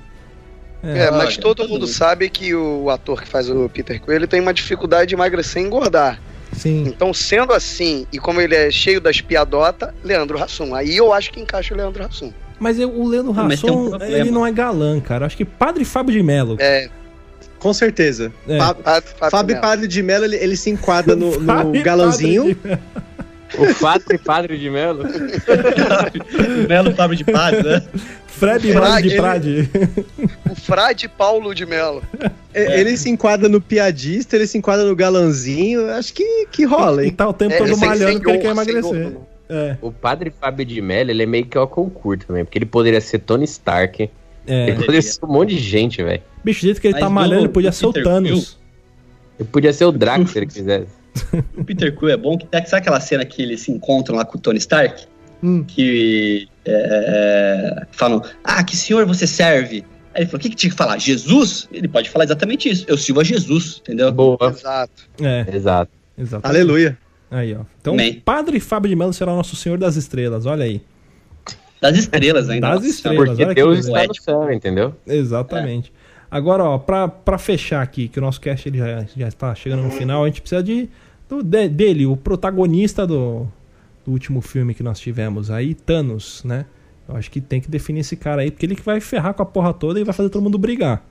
É, mas olha, todo todo mundo mundo. sabe que o ator que faz o Peter Quill ele tem uma dificuldade de emagrecer e engordar. Sim. Então, sendo assim, e como ele é cheio das piadotas, Leandro Hassum. Aí eu acho que encaixa o Leandro Hassum. Mas eu- o Leandro mas tem um ele não é galã, cara. Acho que Padre Fábio de Mello. É, Com certeza. É. Fábio, Fábio Melo. Padre de Mello, ele, ele se enquadra no, no Fábio galãozinho. O Padre Padre de Melo. Melo Fábio de Paz, né? Fred Frade, de Prade. O Frade Paulo de Melo. É, Ele se enquadra no piadista, ele se enquadra no galãozinho. Acho que, que rola, E hein? tá o tempo É, todo malhando sem porque ele quer emagrecer. honra. É, O padre Fábio de Mello, ele é meio que o concurso também, porque ele poderia ser Tony Stark, é. ele poderia ser um monte de gente, velho. Bicho, do jeito que ele Mas tá malhando, ele podia ser o Thanos. Ele podia ser o Drax se ele quisesse. O Peter Quill é bom, que sabe aquela cena que eles se encontram lá com o Tony Stark? Hum. Que é, falam, ah, que senhor você serve? Aí ele falou, o que, que tinha que falar? Jesus? Ele pode falar exatamente isso. Eu sirvo a Jesus, entendeu? Boa. Exato. É, Exato. exato. Aleluia. Aí, ó. Então, Amém. Padre Fábio de Mello será o nosso Senhor das Estrelas, olha aí. Das estrelas ainda. Das estrelas. Porque olha Deus está no céu, entendeu? Exatamente. Agora, ó, pra, pra fechar aqui, que o nosso cast ele já, já está chegando no final, a gente precisa de, do- de- dele, o protagonista do, do último filme que nós tivemos aí, Thanos, né? Eu acho que tem que definir esse cara aí, porque ele que vai ferrar com a porra toda e vai fazer todo mundo brigar.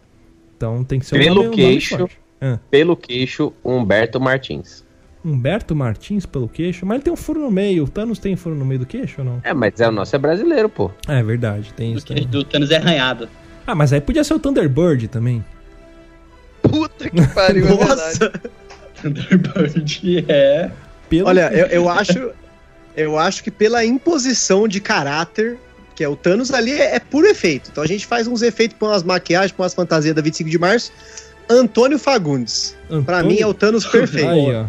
Então tem que ser Pelo nome- nome queixo. forte. Ah, Pelo queixo, Humberto Martins. Humberto Martins pelo queixo, mas ele tem um furo no meio. O Thanos tem furo no meio do queixo ou não? É, mas é o nosso é brasileiro, pô. É verdade, tem isso que- também. do Thanos é arranhado. Ah, mas aí podia ser o Thunderbird também. Puta que pariu, é verdade. Nossa! Thunderbird é... Pelo Olha, eu, eu acho. Eu acho que pela imposição de caráter, que é o Thanos ali, é, é puro efeito. Então a gente faz uns efeitos com umas maquiagens, com as fantasias da 25 de março. Antônio Fagundes. Pra Antônio- mim é o Thanos perfeito. Aí, ó.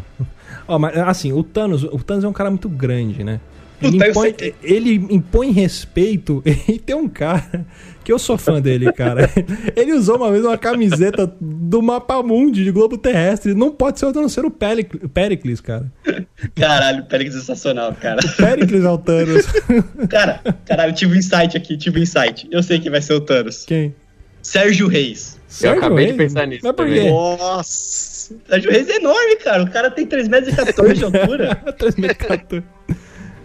Ó, mas assim, o Thanos, o Thanos é um cara muito grande, né? Ele eu impõe, sei ele impõe respeito e tem um cara que eu sou fã dele, cara. Ele usou uma vez uma camiseta do Mapa Mundi de Globo Terrestre. Não pode ser o Thanos ser o Peric- Pericles, cara. Caralho, pera que sensacional, cara. Pericles é o Thanos. Cara, caralho, tive um insight aqui, tive um insight. Eu sei que vai ser o Thanos. Quem? Sérgio Reis. Sérgio acabei de Reis? pensar nisso Mas por quê? Nossa! Sérgio Reis é enorme, cara. O cara tem 3 metros e 14 de altura. 3.014.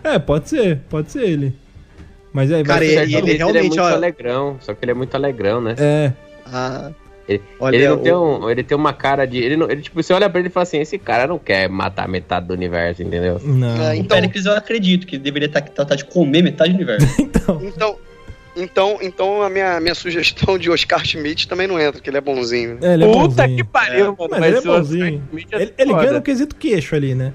É, pode ser, pode ser ele. Mas aí Cara, vai ser- ele- Sérgio Reis, é realmente, muito ó- alegrão, só que ele é muito alegrão, né? É, Ah, Ele, olha, ele não o- tem um, ele tem uma cara de, ele não, ele tipo, você olha pra ele e fala assim, esse cara não quer matar metade do universo, entendeu? não. É, O Então- Péricles eu acredito que ele deveria estar tratar de comer metade do universo. Então, Então, então, então a minha, minha sugestão de Oscar Schmidt também não entra, porque ele é bonzinho. é, ele é Puta bonzinho. que pariu, mano. Mas ele é bonzinho. É Ele, ele ganha no quesito queixo ali, né?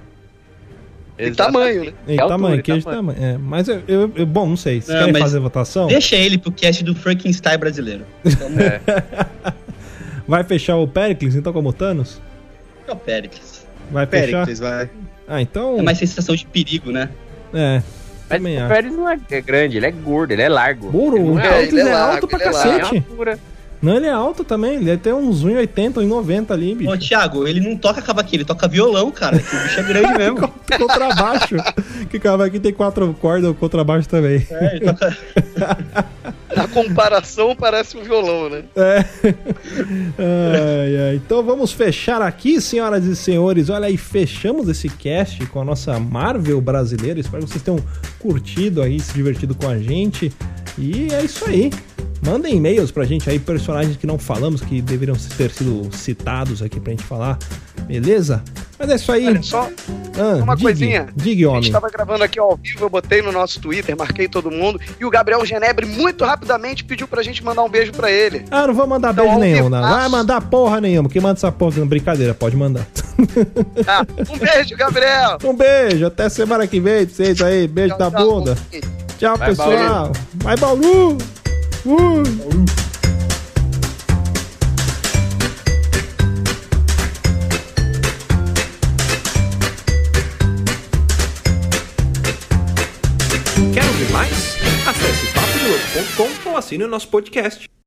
E Exatamente. tamanho, né? Em É tamanho, é queijo de tamanho. tamanho. É, mas eu, eu- eu- bom, não sei. Vocês Não, querem fazer votação? Deixa ele pro cast do Frankenstein brasileiro. É. Vai fechar o Pericles, então, como Thanos? É o Péricles. Vai fechar? Pericles, vai. Ah, então. É mais sensação de perigo, né? É. Mas Também o acho. Pérez não é é grande, ele é gordo, ele é largo. Burro, Ele o é, Pericles ele é, é largo, alto pra ele é largo. é cacete. altura. Não, ele é alto também. Ele tem uns 1,80, 1,90 ali, bicho. Ô, Thiago, ele não toca cavaquinho, ele toca violão, cara. Que o bicho é grande mesmo. Contrabaixo. que cara aqui tem quatro cordas, o contrabaixo também. É, ele toca... Na comparação, parece um violão, né? É. Ai, ai. Então vamos fechar aqui, senhoras e senhores. Olha aí, fechamos esse cast com a nossa Marvel brasileira. Espero que vocês tenham curtido aí, se divertido com a gente. E é isso aí. Mandem e-mails pra gente aí, personagens que não falamos, que deveriam ter sido citados aqui pra gente falar. Beleza? Mas é isso aí. Olha só, Ah, uma diga, coisinha. Diga, a gente homem. tava gravando aqui ao vivo, eu botei no nosso Twitter, marquei todo mundo, e o Gabriel Genebre muito rapidamente pediu pra gente mandar um beijo pra ele. Ah, não vou mandar Então, beijo nenhum, não. Vai mandar porra nenhuma. Quem manda essa porra? Brincadeira, pode mandar. Ah, um beijo, Gabriel! Um beijo, até semana que vem vocês aí. Beijo da Tchau, tchau. bunda. Tchau, Vai, pessoal. Vai, Bauru. Uh. Quer ouvir mais? Acesse papodelouco.com ou assine o nosso podcast.